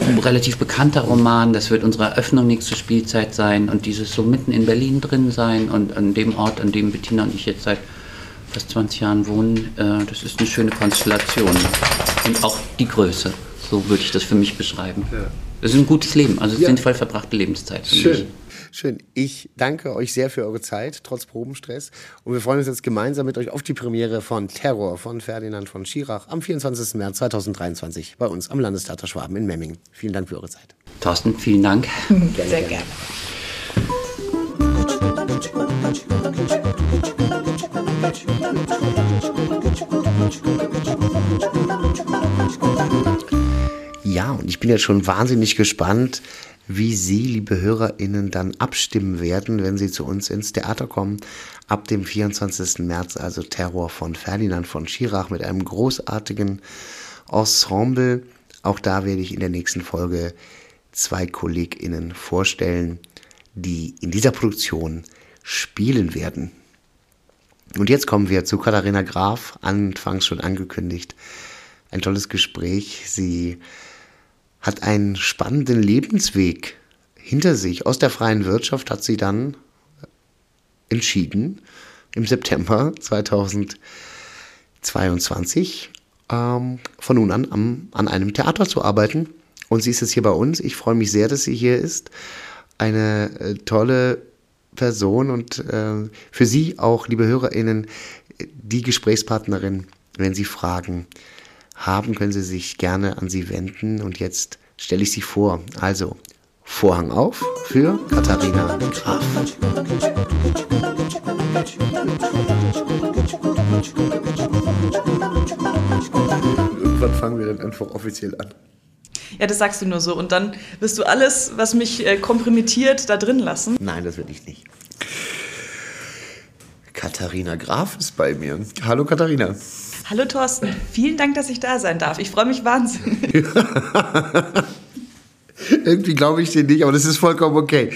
S3: ein relativ bekannter Roman. Das wird unsere Eröffnung nächste Spielzeit sein und dieses so mitten in Berlin drin sein und an dem Ort, an dem Bettina und ich jetzt seit fast 20 Jahren wohnen. Äh, das ist eine schöne Konstellation. Und auch die Größe. So würde ich das für mich beschreiben. Es ist ein gutes Leben, also ja. sinnvoll verbrachte Lebenszeit für
S1: Schön. mich. Schön. Ich danke euch sehr für eure Zeit, trotz Probenstress. Und wir freuen uns jetzt gemeinsam mit euch auf die Premiere von Terror von Ferdinand von Schirach am 24. März 2023 bei uns am Landestheater Schwaben in Memmingen. Vielen Dank für eure Zeit.
S3: Thorsten, vielen Dank. *laughs*
S2: gerne, sehr gerne.
S1: Ja, und ich bin jetzt schon wahnsinnig gespannt, wie Sie, liebe HörerInnen, dann abstimmen werden, wenn Sie zu uns ins Theater kommen. Ab dem 24. März, also Terror von Ferdinand von Schirach mit einem großartigen Ensemble. Auch da werde ich in der nächsten Folge zwei KollegInnen vorstellen, die in dieser Produktion spielen werden. Und jetzt kommen wir zu Katharina Graf, anfangs schon angekündigt. Ein tolles Gespräch. Sie hat einen spannenden Lebensweg hinter sich. Aus der freien Wirtschaft hat sie dann entschieden, im September 2022 ähm, von nun an am, an einem Theater zu arbeiten. Und sie ist jetzt hier bei uns. Ich freue mich sehr, dass sie hier ist. Eine äh, tolle Person und äh, für Sie auch, liebe HörerInnen, die Gesprächspartnerin, wenn Sie Fragen haben, können Sie sich gerne an sie wenden. Und jetzt stelle ich sie vor. Also, Vorhang auf für Katharina Graf. Irgendwann fangen wir dann einfach offiziell an.
S4: Ja, das sagst du nur so. Und dann wirst du alles, was mich äh, kompromittiert, da drin lassen.
S1: Nein, das will ich nicht. Katharina Graf ist bei mir. Hallo Katharina.
S4: Hallo Thorsten, vielen Dank, dass ich da sein darf. Ich freue mich wahnsinnig. *laughs*
S1: Irgendwie glaube ich dir nicht, aber das ist vollkommen okay.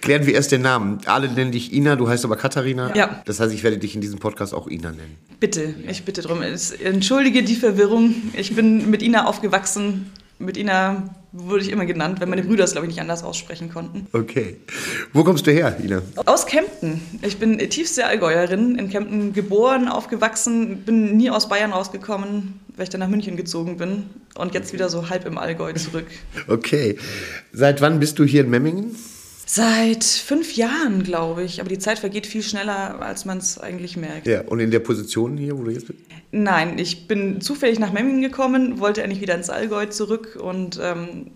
S1: Klären wir erst den Namen. Alle nennen dich Ina, du heißt aber Katharina.
S4: Ja.
S1: Das heißt, ich werde dich in diesem Podcast auch Ina nennen.
S4: Bitte, ich bitte drum. Entschuldige die Verwirrung. Ich bin mit Ina aufgewachsen. Mit Ina wurde ich immer genannt, wenn meine Brüder es, glaube ich, nicht anders aussprechen konnten.
S1: Okay. Wo kommst du her, Ina?
S4: Aus Kempten. Ich bin tiefste Allgäuerin, in Kempten geboren, aufgewachsen, bin nie aus Bayern rausgekommen. weil ich dann nach München gezogen bin und jetzt wieder so halb im Allgäu zurück.
S1: Okay. Seit wann bist du hier in Memmingen?
S4: Seit fünf Jahren, glaube ich. Aber die Zeit vergeht viel schneller, als man es eigentlich merkt.
S1: Ja, und in der Position hier, wo du jetzt bist?
S4: Nein, ich bin zufällig nach Memmingen gekommen, wollte eigentlich wieder ins Allgäu zurück und ähm,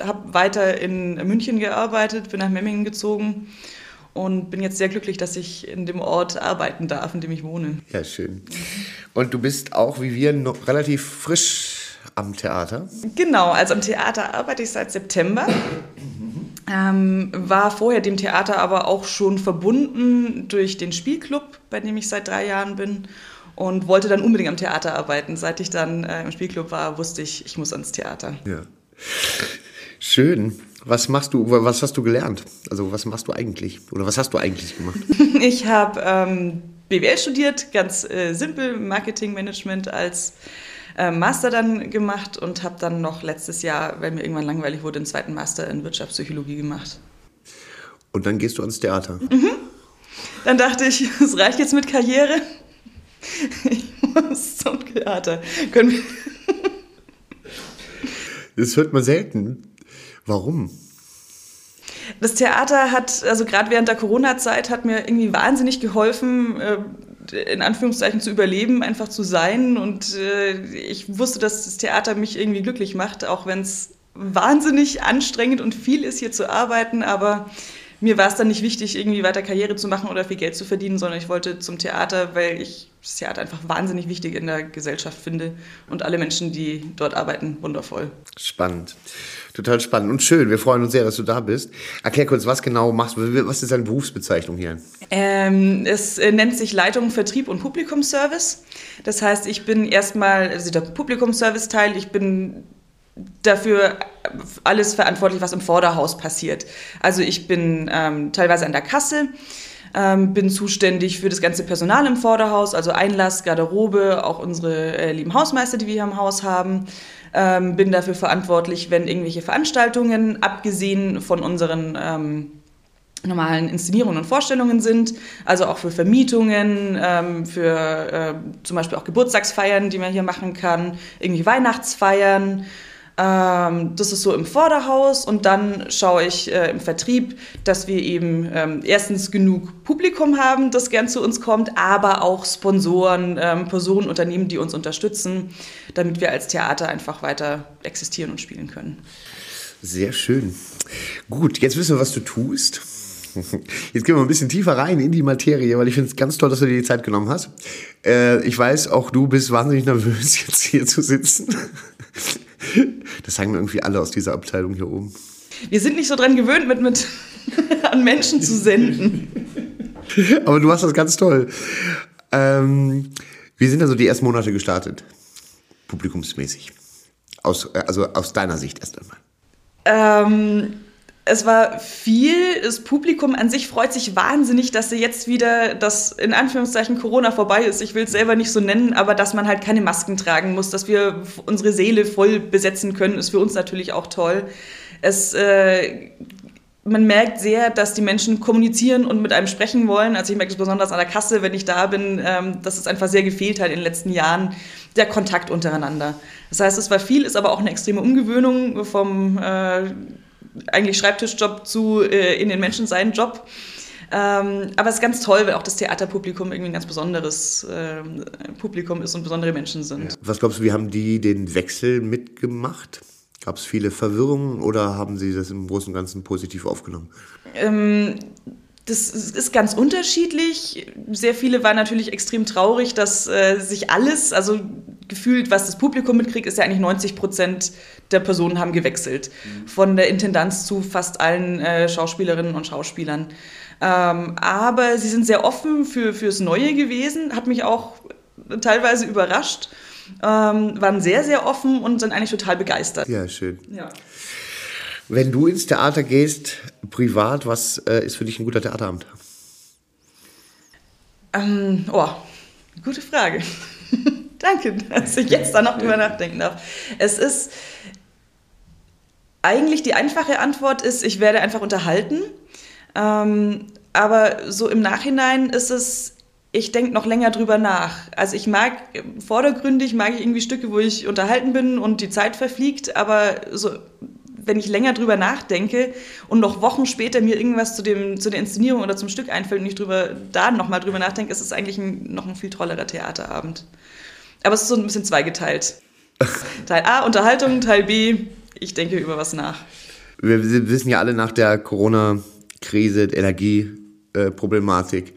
S4: habe weiter in München gearbeitet, bin nach Memmingen gezogen und bin jetzt sehr glücklich, dass ich in dem Ort arbeiten darf, in dem ich wohne.
S1: Ja, schön. Und du bist auch wie wir noch relativ frisch am Theater?
S4: Genau, also am Theater arbeite ich seit September. Ähm, war vorher dem Theater aber auch schon verbunden durch den Spielclub, bei dem ich seit drei Jahren bin und wollte dann unbedingt am Theater arbeiten. Seit ich dann äh, im Spielclub war, wusste ich, ich muss ans Theater.
S1: Ja. Schön. Was machst du, was hast du gelernt? Also was machst du eigentlich? Oder was hast du eigentlich gemacht? *laughs*
S4: ich habe ähm, BWL studiert, ganz äh, simpel, Marketingmanagement als äh, Master dann gemacht und habe dann noch letztes Jahr, weil mir irgendwann langweilig wurde, einen zweiten Master in Wirtschaftspsychologie gemacht.
S1: Und dann gehst du ans Theater?
S4: Mhm. Dann dachte ich, *laughs* es reicht jetzt mit Karriere. Ich muss zum Theater. Können wir *laughs*
S1: das hört man selten. Warum?
S4: Das Theater hat, also gerade während der Corona-Zeit, hat mir irgendwie wahnsinnig geholfen, äh, in Anführungszeichen zu überleben, einfach zu sein. Und äh, ich wusste, dass das Theater mich irgendwie glücklich macht, auch wenn es wahnsinnig anstrengend und viel ist, hier zu arbeiten. Aber mir war es dann nicht wichtig, irgendwie weiter Karriere zu machen oder viel Geld zu verdienen, sondern ich wollte zum Theater, weil ich das Theater einfach wahnsinnig wichtig in der Gesellschaft finde und alle Menschen, die dort arbeiten, wundervoll.
S1: Spannend. Total spannend und schön. Wir freuen uns sehr, dass du da bist. Erklär kurz, was genau machst du? Was ist deine Berufsbezeichnung hier?
S4: Ähm, es äh, nennt sich Leitung Vertrieb und Publikumsservice. Das heißt, ich bin erstmal, also der Publikumsservice-Teil, ich bin dafür alles verantwortlich, was im Vorderhaus passiert. Also ich bin ähm, teilweise an der Kasse, ähm, bin zuständig für das ganze Personal im Vorderhaus, also Einlass, Garderobe, auch unsere äh, lieben Hausmeister, die wir hier im Haus haben. Ähm, bin dafür verantwortlich, wenn irgendwelche Veranstaltungen, abgesehen von unseren ähm, normalen Inszenierungen und Vorstellungen sind, also auch für Vermietungen, ähm, für äh, zum Beispiel auch Geburtstagsfeiern, die man hier machen kann, irgendwie Weihnachtsfeiern. Ähm, das ist so im Vorderhaus und dann schaue ich äh, im Vertrieb, dass wir eben ähm, erstens genug Publikum haben, das gern zu uns kommt, aber auch Sponsoren, ähm, Personen, Unternehmen, die uns unterstützen, damit wir als Theater einfach weiter existieren und spielen können.
S1: Sehr schön. Gut, jetzt wissen wir, was du tust. Jetzt gehen wir ein bisschen tiefer rein in die Materie, weil ich finde es ganz toll, dass du dir die Zeit genommen hast. Äh, ich weiß, auch du bist wahnsinnig nervös, *laughs* jetzt hier zu sitzen. Das sagen mir irgendwie alle aus dieser Abteilung hier oben.
S4: Wir sind nicht so dran gewöhnt, mit, mit *laughs* an Menschen zu senden.
S1: Aber du machst das ganz toll. Ähm, wie sind also die ersten Monate gestartet? Publikumsmäßig. Aus, äh, also aus deiner Sicht erst einmal.
S4: Ähm, es war viel. Das Publikum an sich freut sich wahnsinnig, dass jetzt wieder das in Anführungszeichen Corona vorbei ist. Ich will es selber nicht so nennen, aber dass man halt keine Masken tragen muss, dass wir unsere Seele voll besetzen können, ist für uns natürlich auch toll. Es äh, man merkt sehr, dass die Menschen kommunizieren und mit einem sprechen wollen. Also ich merke es besonders an der Kasse, wenn ich da bin, ähm, dass es einfach sehr gefehlt hat in den letzten Jahren, der Kontakt untereinander. Das heißt, es war viel, ist aber auch eine extreme Umgewöhnung vom äh, eigentlich Schreibtischjob zu äh, in den Menschen seinen Job. Ähm, aber es ist ganz toll, weil auch das Theaterpublikum irgendwie ein ganz besonderes äh, Publikum ist und besondere Menschen sind.
S1: Was glaubst du, wie haben die den Wechsel mitgemacht? Gab es viele Verwirrungen oder haben sie das im Großen und Ganzen positiv aufgenommen?
S4: Ähm, das ist ganz unterschiedlich. Sehr viele waren natürlich extrem traurig, dass äh, sich alles, also gefühlt, was das Publikum mitkriegt, ist ja eigentlich 90 Prozent der Personen haben gewechselt. Mhm. Von der Intendanz zu fast allen äh, Schauspielerinnen und Schauspielern. Ähm, aber sie sind sehr offen für, fürs Neue gewesen, hat mich auch teilweise überrascht, ähm, waren sehr, sehr offen und sind eigentlich total begeistert.
S1: Ja, schön. Ja. Wenn du ins Theater gehst, privat, was äh, ist für dich ein guter Theaterabend?
S4: Ähm, oh, gute Frage. *laughs* Danke, dass ich jetzt da noch drüber nachdenken darf. Es ist eigentlich die einfache Antwort ist, ich werde einfach unterhalten. Ähm, aber so im Nachhinein ist es ich denke noch länger drüber nach. Also ich mag vordergründig, mag ich irgendwie Stücke, wo ich unterhalten bin und die Zeit verfliegt, aber so, wenn ich länger drüber nachdenke und noch Wochen später mir irgendwas zu, dem, zu der Inszenierung oder zum Stück einfällt und ich drüber, da nochmal drüber nachdenke, ist es eigentlich ein, noch ein viel tollerer Theaterabend. Aber es ist so ein bisschen zweigeteilt. *laughs* Teil A, Unterhaltung, Teil B, ich denke über was nach.
S1: Wir wissen ja alle nach der Corona-Krise, Energieproblematik, äh,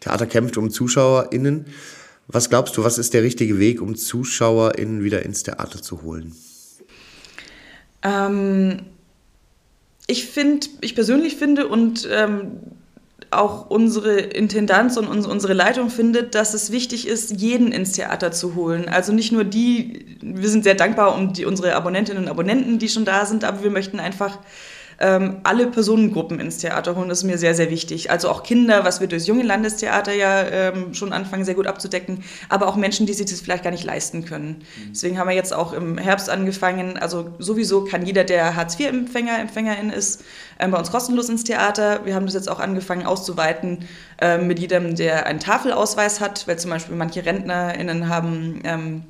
S1: Theater kämpft um ZuschauerInnen. Was glaubst du, was ist der richtige Weg, um ZuschauerInnen wieder ins Theater zu holen?
S4: Ähm, ich finde, ich persönlich finde und ähm, auch unsere Intendanz und unsere Leitung findet, dass es wichtig ist, jeden ins Theater zu holen. Also nicht nur die, wir sind sehr dankbar um die, unsere Abonnentinnen und Abonnenten, die schon da sind, aber wir möchten einfach ähm, alle Personengruppen ins Theater holen. Das ist mir sehr, sehr wichtig. Also auch Kinder, was wir durchs junge Landestheater ja ähm, schon anfangen, sehr gut abzudecken, aber auch Menschen, die sich das vielleicht gar nicht leisten können. Mhm. Deswegen haben wir jetzt auch im Herbst angefangen. Also sowieso kann jeder, der Hartz-IV-Empfänger, Empfängerin ist, ähm, bei uns kostenlos ins Theater. Wir haben das jetzt auch angefangen auszuweiten ähm, mit jedem, der einen Tafelausweis hat, weil zum Beispiel manche RentnerInnen haben ähm,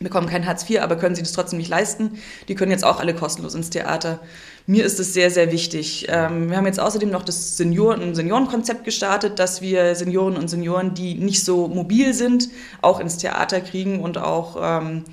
S4: bekommen kein Hartz IV, aber können sie das trotzdem nicht leisten. Die können jetzt auch alle kostenlos ins Theater. Mir ist es sehr, sehr wichtig. Ähm, wir haben jetzt außerdem noch das Senioren- Seniorenkonzept gestartet, dass wir Senioren und Senioren, die nicht so mobil sind, auch ins Theater kriegen und auch ähm,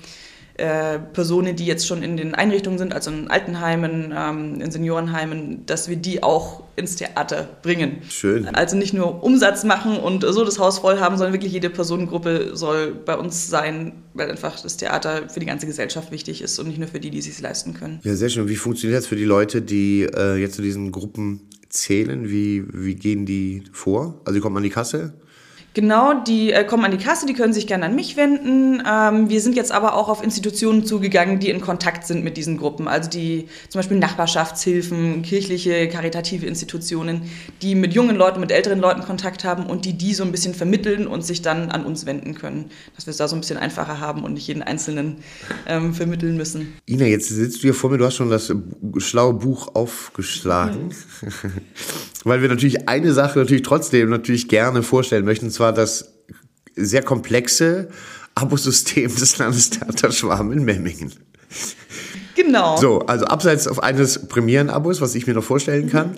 S4: äh, Personen, die jetzt schon in den Einrichtungen sind, also in Altenheimen, ähm, in Seniorenheimen, dass wir die auch ins Theater bringen.
S1: Schön.
S4: Also nicht nur Umsatz machen und so das Haus voll haben, sondern wirklich jede Personengruppe soll bei uns sein, weil einfach das Theater für die ganze Gesellschaft wichtig ist und nicht nur für die, die es sich leisten können.
S1: Ja, sehr schön. Wie funktioniert das für die Leute, die äh, jetzt zu diesen Gruppen zählen? Wie, wie gehen die vor? Also, die kommen an die Kasse?
S4: Genau, die äh, kommen an die Kasse, die können sich gerne an mich wenden. Ähm, wir sind jetzt aber auch auf Institutionen zugegangen, die in Kontakt sind mit diesen Gruppen. Also die zum Beispiel Nachbarschaftshilfen, kirchliche, karitative Institutionen, die mit jungen Leuten, mit älteren Leuten Kontakt haben und die die so ein bisschen vermitteln und sich dann an uns wenden können. Dass wir es da so ein bisschen einfacher haben und nicht jeden Einzelnen ähm, vermitteln müssen.
S1: Ina, jetzt sitzt du hier vor mir, du hast schon das schlaue Buch aufgeschlagen. *laughs* Mhm. Weil wir natürlich eine Sache natürlich trotzdem natürlich gerne vorstellen möchten, zwar das sehr komplexe Abosystem des Landestheater Schwarm in Memmingen.
S4: Genau.
S1: So, also abseits auf eines Premieren-Abos, was ich mir noch vorstellen kann.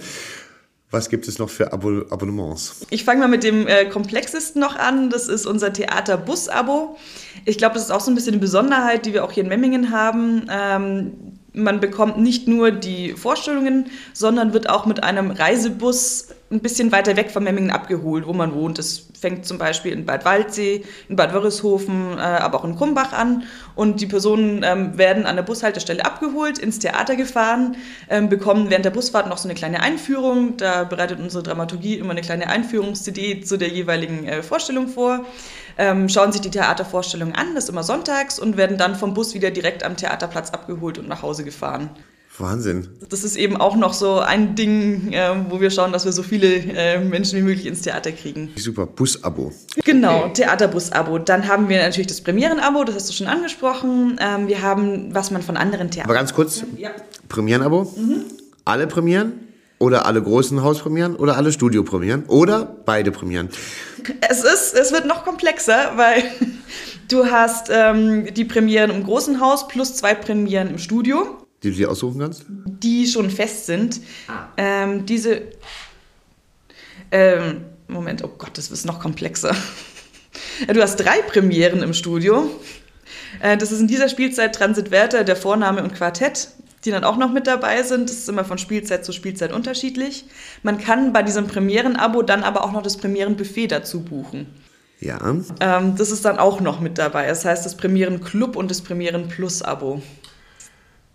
S1: Was gibt es noch für Abo Abonnements?
S4: Ich fange mal mit dem äh, komplexesten noch an. Das ist unser Theaterbus-Abo. Ich glaube, das ist auch so ein bisschen eine Besonderheit, die wir auch hier in Memmingen haben. Ähm, man bekommt nicht nur die Vorstellungen, sondern wird auch mit einem Reisebus ein bisschen weiter weg von Memmingen abgeholt, wo man wohnt. Das fängt zum Beispiel in Bad Waldsee, in Bad Wörishofen, äh, aber auch in Krumbach an. Und die Personen ähm, werden an der Bushaltestelle abgeholt, ins Theater gefahren, ähm, bekommen während der Busfahrt noch so eine kleine Einführung. Da bereitet unsere Dramaturgie immer eine kleine Einführungs-CD zu der jeweiligen äh, Vorstellung vor. Ähm, schauen sich die Theatervorstellung an, das ist immer sonntags, und werden dann vom Bus wieder direkt am Theaterplatz abgeholt und nach Hause gefahren.
S1: Wahnsinn.
S4: Das ist eben auch noch so ein Ding, äh, wo wir schauen, dass wir so viele äh, Menschen wie möglich ins Theater kriegen.
S1: Super, Bus-Abo.
S4: Genau, Theaterbus-Abo. Dann haben wir natürlich das Premieren-Abo, das hast du schon angesprochen. Ähm, wir haben, was man von anderen Theatern...
S1: Aber ganz kurz, ja. Premieren-Abo? Mhm. Alle Premieren? Oder alle großen Hauspremieren? Oder alle Studiopremieren? Oder beide Premieren?
S4: Es, ist, es wird noch komplexer, weil *laughs* du hast ähm, die Premieren im großen Haus plus zwei Premieren im Studio.
S1: Die du dir aussuchen kannst?
S4: Die schon fest sind. Ah. Ähm, diese. Ähm, Moment, oh Gott, das ist noch komplexer. *laughs* Du hast drei Premieren im Studio. Äh, das ist in dieser Spielzeit Transit Werther, der Vorname und Quartett, die dann auch noch mit dabei sind. Das ist immer von Spielzeit zu Spielzeit unterschiedlich. Man kann bei diesem Premieren-Abo dann aber auch noch das Premieren-Buffet dazu buchen.
S1: Ja.
S4: Ähm, das ist dann auch noch mit dabei. Das heißt das Premieren Club und das Premieren Plus Abo.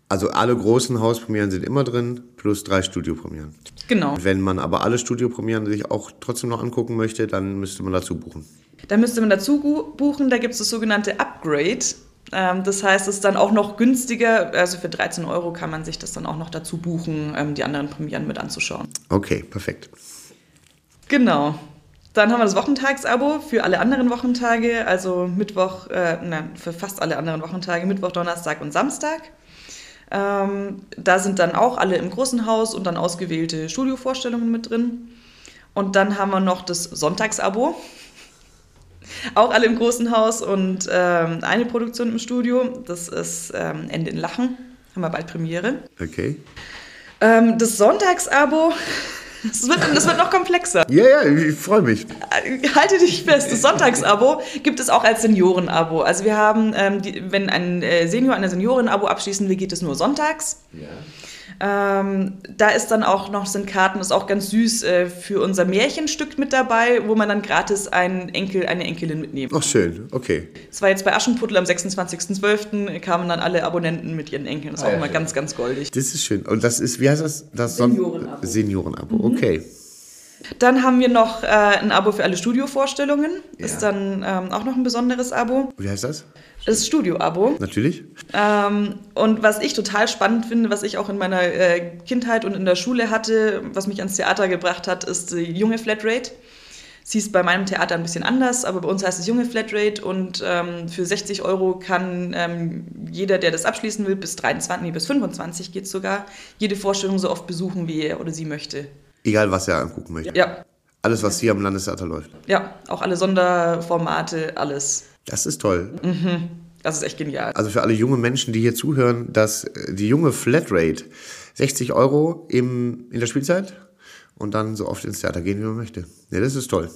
S1: Also alle großen Hauspremieren sind immer drin, plus drei Studiopremieren.
S4: Genau.
S1: Wenn man aber alle Studiopremieren sich auch trotzdem noch angucken möchte, dann müsste man dazu buchen.
S4: Da müsste man dazu buchen, da gibt es das sogenannte Upgrade. Ähm, das heißt, es ist dann auch noch günstiger, also für 13 Euro kann man sich das dann auch noch dazu buchen, ähm, die anderen Premieren mit anzuschauen.
S1: Okay, perfekt.
S4: Genau. Dann haben wir das Wochentagsabo für alle anderen Wochentage, also Mittwoch, äh, nein, für fast alle anderen Wochentage, Mittwoch, Donnerstag und Samstag. Ähm, da sind dann auch alle im großen Haus und dann ausgewählte Studiovorstellungen mit drin. Und dann haben wir noch das Sonntagsabo. Auch alle im großen Haus und ähm, eine Produktion im Studio. Das ist ähm, Ende in Lachen. Haben wir bald Premiere.
S1: Okay.
S4: Ähm, das Sonntagsabo, das wird, das wird noch komplexer.
S1: Ja, ja, ich freue mich.
S4: Halte dich fest, das Sonntagsabo gibt es auch als Seniorenabo. Also wir haben, ähm, die, wenn ein äh, Senior eine Seniorenabo abschließen will, geht es nur sonntags.
S1: Ja.
S4: Ähm, da ist dann auch noch, sind Karten, ist auch ganz süß, äh, für unser Märchenstück mit dabei, wo man dann gratis einen Enkel, eine Enkelin mitnehmen
S1: Ach, schön, okay.
S4: Es war jetzt bei Aschenputtel am 26.12. kamen dann alle Abonnenten mit ihren Enkeln. Das war auch immer ganz, ganz goldig.
S1: Das ist schön. Und das ist, wie heißt das? das
S4: Seniorenabo.
S1: Seniorenabo, okay.
S4: Dann haben wir noch äh, ein Abo für alle Studiovorstellungen. Ist
S1: Ja.
S4: dann ähm, auch noch ein besonderes Abo.
S1: Wie heißt das?
S4: Das Studio-Abo.
S1: Natürlich.
S4: Ähm, und was ich total spannend finde, was ich auch in meiner äh, Kindheit und in der Schule hatte, was mich ans Theater gebracht hat, ist die junge Flatrate. Sie ist bei meinem Theater ein bisschen anders, aber bei uns heißt es junge Flatrate und ähm, für 60 Euro kann ähm, jeder, der das abschließen will, bis 23, nee, bis 25 geht sogar, jede Vorstellung so oft besuchen, wie er oder sie möchte.
S1: Egal, was er angucken möchte.
S4: Ja,
S1: Alles, was hier am Landestheater läuft.
S4: ja, auch alle Sonderformate, alles.
S1: Das ist toll.
S4: Das ist echt genial.
S1: Also für alle junge Menschen, die hier zuhören, dass äh, die junge Flatrate 60 Euro im, in der Spielzeit und dann so oft ins Theater gehen, wie man möchte. Ja, das ist toll.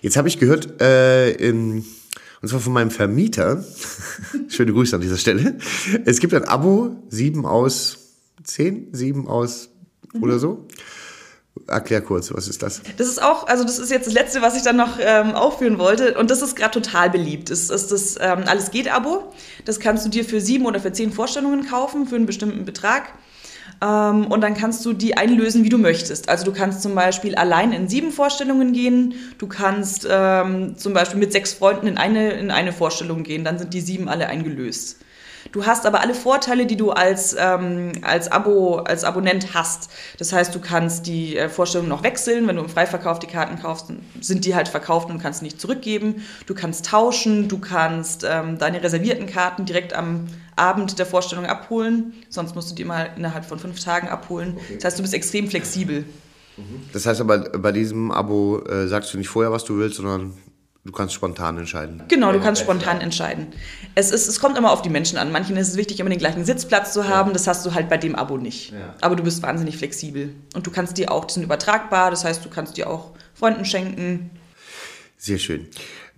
S1: Jetzt habe ich gehört, äh, in, und zwar von meinem Vermieter, *laughs* schöne Grüße an dieser Stelle, es gibt ein Abo, 7 aus 10, 7 aus oder so. Erklär kurz, was ist das?
S4: Das ist auch, also das ist jetzt das Letzte, was ich dann noch ähm, aufführen wollte. Und das ist gerade total beliebt. Das ist das ähm, Alles geht-Abo. Das kannst du dir für sieben oder für zehn Vorstellungen kaufen, für einen bestimmten Betrag. Ähm, und dann kannst du die einlösen, wie du möchtest. Also du kannst zum Beispiel allein in sieben Vorstellungen gehen. Du kannst ähm, zum Beispiel mit sechs Freunden in eine, in eine Vorstellung gehen. Dann sind die sieben alle eingelöst. Du hast aber alle Vorteile, die du als, ähm, als, Abo, als Abonnent hast. Das heißt, du kannst die äh, Vorstellung noch wechseln. Wenn du im Freiverkauf die Karten kaufst, sind die halt verkauft und kannst nicht zurückgeben. Du kannst tauschen, du kannst ähm, deine reservierten Karten direkt am Abend der Vorstellung abholen. Sonst musst du die mal innerhalb von fünf Tagen abholen. Das heißt, du bist extrem flexibel.
S1: Das heißt aber, bei diesem Abo äh, sagst du nicht vorher, was du willst, sondern du kannst spontan entscheiden.
S4: Genau, du kannst spontan entscheiden. Es, ist, es kommt immer auf die Menschen an. Manchen ist es wichtig, immer den gleichen Sitzplatz zu haben. Das hast du halt bei dem Abo nicht.
S1: Ja.
S4: Aber du bist wahnsinnig flexibel. Und du kannst die auch, die sind übertragbar. Das heißt, du kannst die auch Freunden schenken.
S1: Sehr schön.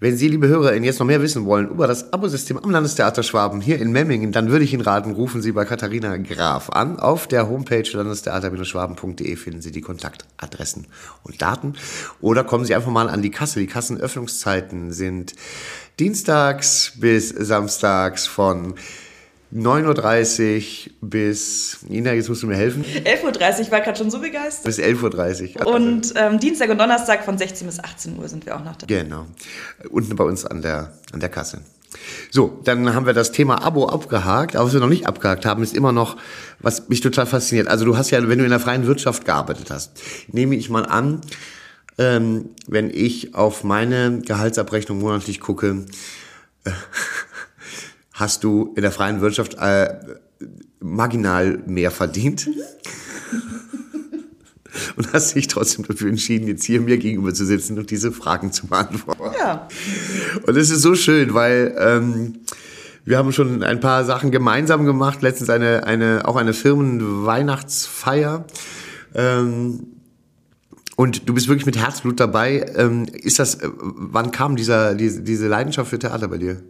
S1: Wenn Sie, liebe HörerInnen, jetzt noch mehr wissen wollen über das Abosystem am Landestheater Schwaben hier in Memmingen, dann würde ich Ihnen raten, rufen Sie bei Katharina Graf an. Auf der Homepage landestheater-schwaben.de finden Sie die Kontaktadressen und Daten. Oder kommen Sie einfach mal an die Kasse. Die Kassenöffnungszeiten sind dienstags bis samstags von 9.30 Uhr bis, Ina, jetzt musst du mir helfen,
S4: 11.30 Uhr war gerade schon so begeistert.
S1: bis 11.30 Uhr.
S4: Und ähm, Dienstag und Donnerstag von 16 bis 18 Uhr sind wir auch noch da.
S1: Genau. Unten bei uns an der, an der Kasse. So, dann haben wir das Thema Abo abgehakt. Aber was wir noch nicht abgehakt haben, ist immer noch, was mich total fasziniert. Also du hast ja, wenn du in der freien Wirtschaft gearbeitet hast, nehme ich mal an, ähm, wenn ich auf meine Gehaltsabrechnung monatlich gucke, äh, hast du in der freien Wirtschaft äh, marginal mehr verdient. *laughs* Und hast dich trotzdem dafür entschieden, jetzt hier mir gegenüber zu sitzen und diese Fragen zu beantworten.
S4: Ja.
S1: Und es ist so schön, weil ähm, wir haben schon ein paar Sachen gemeinsam gemacht. Letztens eine, eine auch eine Firmenweihnachtsfeier. Ähm, und du bist wirklich mit Herzblut dabei. Ähm, ist das, äh, wann kam dieser, diese, diese Leidenschaft für Theater bei dir?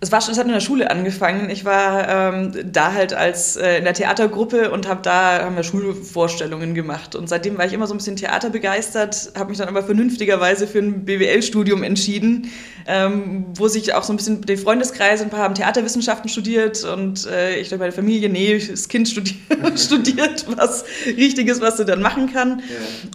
S4: Es, war schon, es hat in der Schule angefangen. Ich war ähm, da halt als äh, in der Theatergruppe und habe da haben wir Schulvorstellungen gemacht. Und seitdem war ich immer so ein bisschen theaterbegeistert, habe mich dann aber vernünftigerweise für ein BWL-Studium entschieden, ähm, wo sich auch so ein bisschen die Freundeskreise, ein paar haben Theaterwissenschaften studiert und äh, ich glaube meine Familie, nee, das Kind studiert, *laughs* *laughs* studiert was Richtiges, was sie dann machen kann.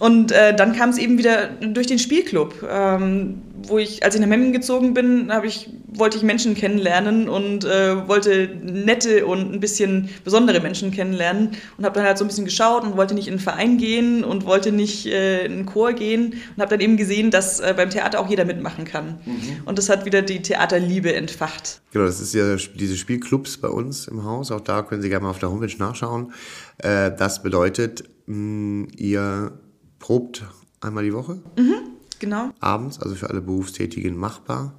S4: Und äh, dann kam es eben wieder durch den Spielclub, ähm, wo ich, als ich nach Memmingen gezogen bin, habe ich wollte ich Menschen kennenlernen und äh, wollte nette und ein bisschen besondere Menschen kennenlernen und habe dann halt so ein bisschen geschaut und wollte nicht in einen Verein gehen und wollte nicht äh, in einen Chor gehen und habe dann eben gesehen, dass äh, beim Theater auch jeder mitmachen kann. Und das hat wieder die Theaterliebe entfacht.
S1: Genau, das ist ja diese Spielclubs bei uns im Haus. Auch da können Sie gerne mal auf der Homepage nachschauen. Äh, das bedeutet, mh, ihr probt einmal die Woche?
S4: Genau.
S1: Abends, also für alle Berufstätigen machbar.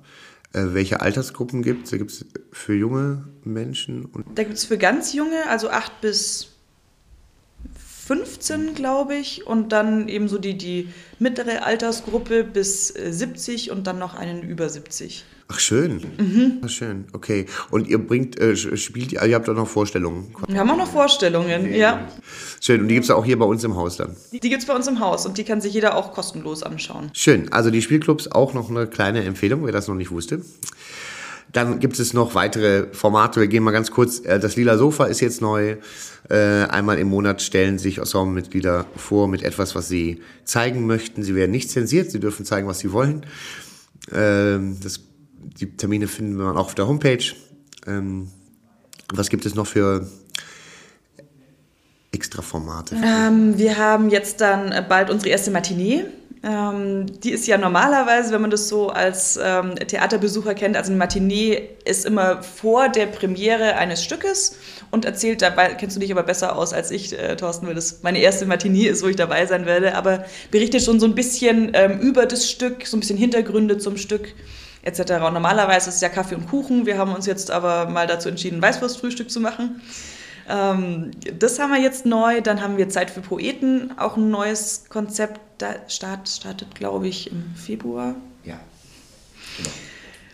S1: Äh, welche Altersgruppen gibt es? Gibt es für junge Menschen? Und
S4: Da gibt es für ganz junge, also 8 bis 15, glaube ich, und dann eben so die, die mittlere Altersgruppe bis äh, 70 und dann noch einen über 70.
S1: Ach, schön. Mhm. Ach, schön, okay. Und ihr bringt, äh, spielt, ihr habt auch noch Vorstellungen.
S4: Wir haben auch noch Vorstellungen, ja.
S1: Schön, und die gibt es auch hier bei uns im Haus dann.
S4: Die gibt es bei uns im Haus und die kann sich jeder auch kostenlos anschauen.
S1: Schön, also die Spielclubs auch noch eine kleine Empfehlung, wer das noch nicht wusste. Dann gibt es noch weitere Formate. Wir gehen mal ganz kurz. äh, Das Lila Sofa ist jetzt neu. Äh, Einmal im Monat stellen sich Ensemblemitglieder vor mit etwas, was sie zeigen möchten. Sie werden nicht zensiert. Sie dürfen zeigen, was sie wollen. Ähm, Das, die Termine finden wir auch auf der Homepage. Ähm, Was gibt es noch für Extra-Formate?
S4: Ähm, wir haben jetzt dann bald unsere erste Matinee. Ähm, die ist ja normalerweise, wenn man das so als ähm, Theaterbesucher kennt, also eine Matinee ist immer vor der Premiere eines Stückes und erzählt dabei, kennst du dich aber besser aus als ich, äh, Thorsten, weil das meine erste Matinee ist, wo ich dabei sein werde, aber berichtet schon so ein bisschen ähm, über das Stück, so ein bisschen Hintergründe zum Stück etc. Und normalerweise ist es ja Kaffee und Kuchen, wir haben uns jetzt aber mal dazu entschieden, Weißwurstfrühstück zu machen. Ähm, das haben wir jetzt neu. Dann haben wir Zeit für Poeten, auch ein neues Konzept. Da start, startet, glaube ich, im Februar.
S1: Ja.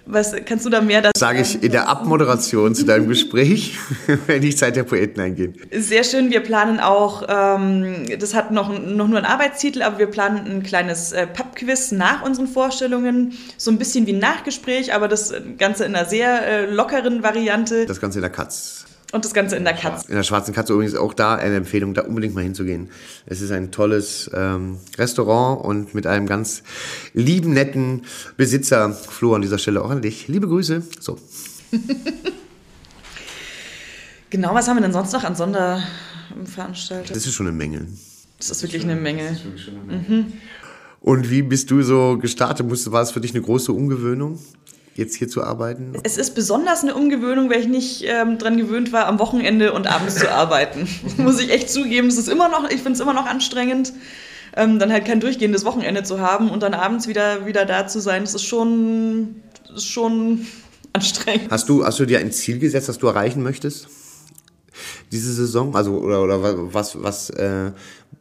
S4: Was kannst du da mehr dazu
S1: Sage ich in der Abmoderation zu deinem Gespräch, *laughs* wenn die Zeit der Poeten eingehen.
S4: Sehr schön. Wir planen auch, ähm, das hat noch, noch nur einen Arbeitstitel, aber wir planen ein kleines äh, Pub-Quiz nach unseren Vorstellungen. So ein bisschen wie ein Nachgespräch, aber das Ganze in einer sehr äh, lockeren Variante.
S1: Das Ganze in der Katz.
S4: Und das Ganze in der Katz.
S1: In der Schwarzen Katze übrigens auch da eine Empfehlung, da unbedingt mal hinzugehen. Es ist ein tolles ähm, Restaurant und mit einem ganz lieben, netten Besitzer. Flo, an dieser Stelle auch an dich. Liebe Grüße. So. *laughs*
S4: Genau, was haben wir denn sonst noch an Sonderveranstaltungen?
S1: Das ist schon eine Menge.
S4: Das ist wirklich eine Menge.
S1: Und wie bist du so gestartet? Musst- War es für dich eine große Umgewöhnung, jetzt hier zu arbeiten?
S4: Es ist besonders eine Umgewöhnung, weil ich nicht ähm, dran gewöhnt war, am Wochenende und abends zu arbeiten. *laughs* Muss ich echt zugeben. Es ist immer noch, ich finde es immer noch anstrengend, ähm, dann halt kein durchgehendes Wochenende zu haben und dann abends wieder, wieder da zu sein. Das ist schon, ist schon *laughs* anstrengend.
S1: Hast du, hast du dir ein Ziel gesetzt, das du erreichen möchtest? Diese Saison? Also, oder, oder was, was, äh,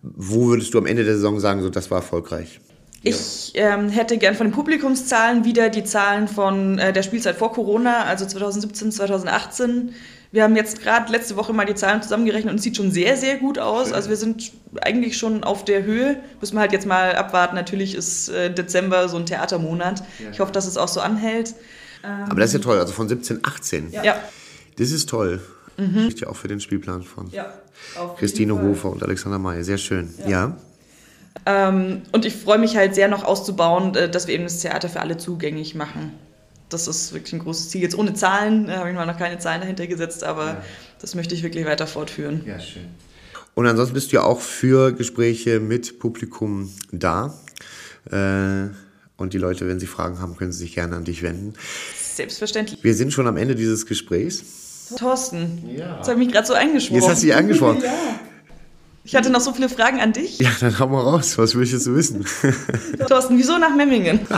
S1: wo würdest du am Ende der Saison sagen, so, das war erfolgreich?
S4: Ich ähm, hätte gern von den Publikumszahlen wieder die Zahlen von äh, der Spielzeit vor Corona, also 2017, 2018. Wir haben jetzt gerade letzte Woche mal die Zahlen zusammengerechnet und es sieht schon sehr, sehr gut aus. Also wir sind eigentlich schon auf der Höhe. Müssen wir halt jetzt mal abwarten. Natürlich ist äh, Dezember so ein Theatermonat. Ich hoffe, dass es auch so anhält.
S1: Aber das ist ja toll, also von 17, 18.
S4: Ja.
S1: Das ist toll. Mhm. Ja auch für den Spielplan von Christine Hofer und Alexander May. Sehr schön. Ja.
S4: Ähm, und ich freue mich halt sehr noch auszubauen, äh, dass wir eben das Theater für alle zugänglich machen. Das ist wirklich ein großes Ziel. Jetzt ohne Zahlen, da habe ich mal noch keine Zahlen dahinter gesetzt, aber das möchte ich wirklich weiter fortführen.
S1: Ja, schön. Und ansonsten bist du ja auch für Gespräche mit Publikum da. Äh, und die Leute, wenn sie Fragen haben, können sie sich gerne an dich wenden.
S4: Selbstverständlich.
S1: Wir sind schon am Ende dieses Gesprächs.
S4: Thorsten, jetzt habe ich mich gerade so eingesprochen.
S1: Jetzt hast du dich angesprochen. *laughs*
S4: Ich hatte noch so viele Fragen an dich.
S1: Ja, dann hau mal raus. Was möchtest du wissen? *laughs*
S4: Thorsten, wieso nach Memmingen? *laughs*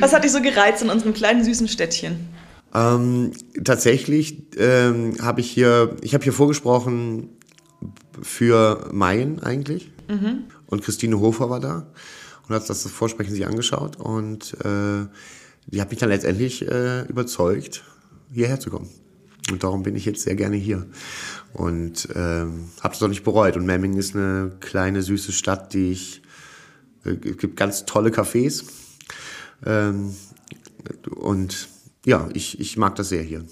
S4: Was hat dich so gereizt in unserem kleinen süßen Städtchen?
S1: Ähm, tatsächlich ähm, habe ich hier, ich habe hier vorgesprochen für Mayen eigentlich. Und Christine Hofer war da und hat das Vorsprechen sich angeschaut und äh, die hat mich dann letztendlich äh, überzeugt, hierher zu kommen. Und darum bin ich jetzt sehr gerne hier. Und ähm, habe es auch nicht bereut. Und Memmingen ist eine kleine, süße Stadt, die ich. Äh, es gibt ganz tolle Cafés. Ähm, und ja, ich, ich mag das sehr hier.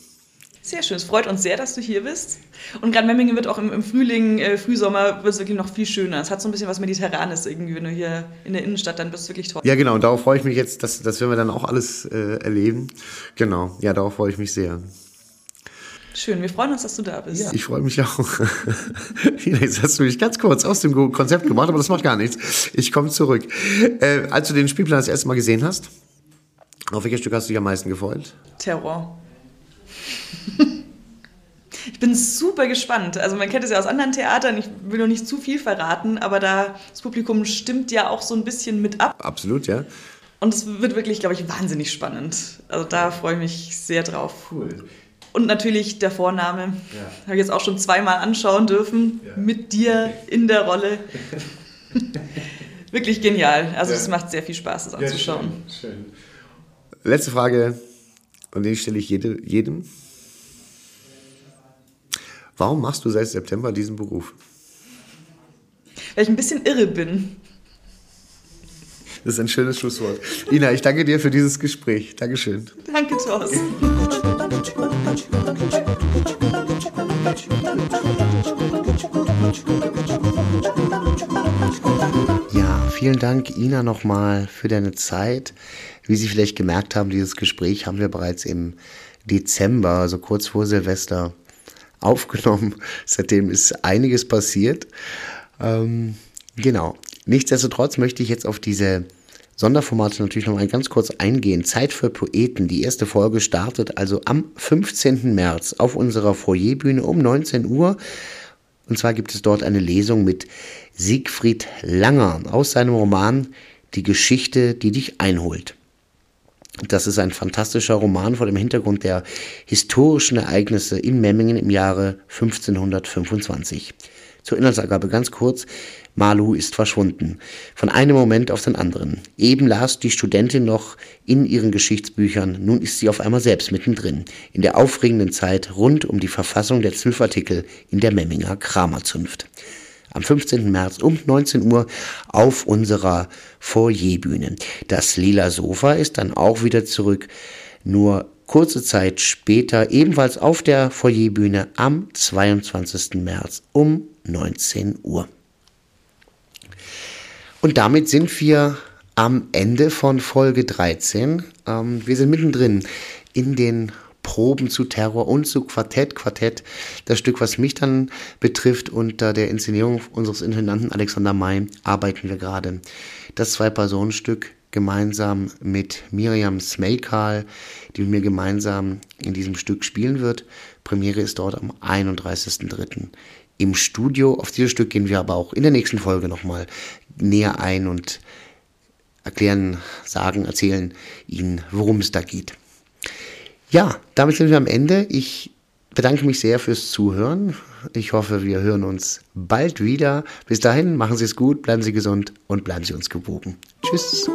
S4: Sehr schön, es freut uns sehr, dass du hier bist. Und gerade Memmingen wird auch im, im Frühling, äh, Frühsommer, wird es wirklich noch viel schöner. Es hat so ein bisschen was Mediterranes irgendwie, wenn du hier in der Innenstadt, dann bist wirklich toll.
S1: Ja, genau. Und darauf freue ich mich jetzt, dass, das werden wir dann auch alles äh, erleben. Genau. Ja, darauf freue ich mich sehr.
S4: Schön, wir freuen uns, dass du da bist.
S1: Ich freue mich auch. *laughs* Jetzt hast du mich ganz kurz aus dem Konzept gemacht, aber das macht gar nichts. Ich komme zurück. Äh, als du den Spielplan das erste Mal gesehen hast, auf welches Stück hast du dich am meisten gefreut?
S4: Terror. *laughs* Ich bin super gespannt. Also man kennt es ja aus anderen Theatern, ich will noch nicht zu viel verraten, aber da das Publikum stimmt ja auch so ein bisschen mit ab.
S1: Absolut, ja.
S4: Und es wird wirklich, glaube ich, wahnsinnig spannend. Also da freue ich mich sehr drauf. Cool. Und natürlich der Vorname. Ja. Habe ich jetzt auch schon zweimal anschauen dürfen. Ja. Mit dir in der Rolle. *laughs* Wirklich genial. Also es ja. macht sehr viel Spaß, das anzuschauen. Schön, schön.
S1: Letzte Frage, und die stelle ich jede, jedem. Warum machst du seit September diesen Beruf?
S4: Weil ich ein bisschen irre bin.
S1: Das ist ein schönes Schlusswort. Ina, ich danke dir für dieses Gespräch. Dankeschön.
S4: Danke, Thorsten.
S1: Ja, vielen Dank, Ina, nochmal für deine Zeit. Wie Sie vielleicht gemerkt haben, dieses Gespräch haben wir bereits im Dezember, also kurz vor Silvester, aufgenommen. Seitdem ist einiges passiert. Ähm, genau. Nichtsdestotrotz möchte ich jetzt auf diese Sonderformate natürlich noch mal ganz kurz eingehen. Zeit für Poeten. Die erste Folge startet also am 15. März auf unserer Foyerbühne um 19 Uhr. Und zwar gibt es dort eine Lesung mit Siegfried Langer aus seinem Roman Die Geschichte, die dich einholt. Das ist ein fantastischer Roman vor dem Hintergrund der historischen Ereignisse in Memmingen im Jahre 1525. Zur Inhaltsangabe ganz kurz. Malu ist verschwunden. Von einem Moment auf den anderen. Eben las die Studentin noch in ihren Geschichtsbüchern, nun ist sie auf einmal selbst mittendrin. In der aufregenden Zeit rund um die Verfassung der zwölf Artikel in der Memminger Kramerzunft. Am 15. März um 19 Uhr auf unserer Foyerbühne. Das lila Sofa ist dann auch wieder zurück. Nur kurze Zeit später ebenfalls auf der Foyerbühne am 22. März um 19 Uhr. Und damit sind wir am Ende von Folge 13. Ähm, wir sind mittendrin in den Proben zu Terror und zu Quartett. Quartett, das Stück, was mich dann betrifft, unter der Inszenierung unseres Intendanten Alexander May arbeiten wir gerade. Das Zwei-Personen-Stück gemeinsam mit Miriam Smeykal, die mit mir gemeinsam in diesem Stück spielen wird. Premiere ist dort am 31.03. im Studio. Auf dieses Stück gehen wir aber auch in der nächsten Folge nochmal näher ein und erklären, sagen, erzählen Ihnen, worum es da geht. Ja, damit sind wir am Ende. Ich bedanke mich sehr fürs Zuhören. Ich hoffe, wir hören uns bald wieder. Bis dahin, machen Sie es gut, bleiben Sie gesund und bleiben Sie uns gewogen. Tschüss.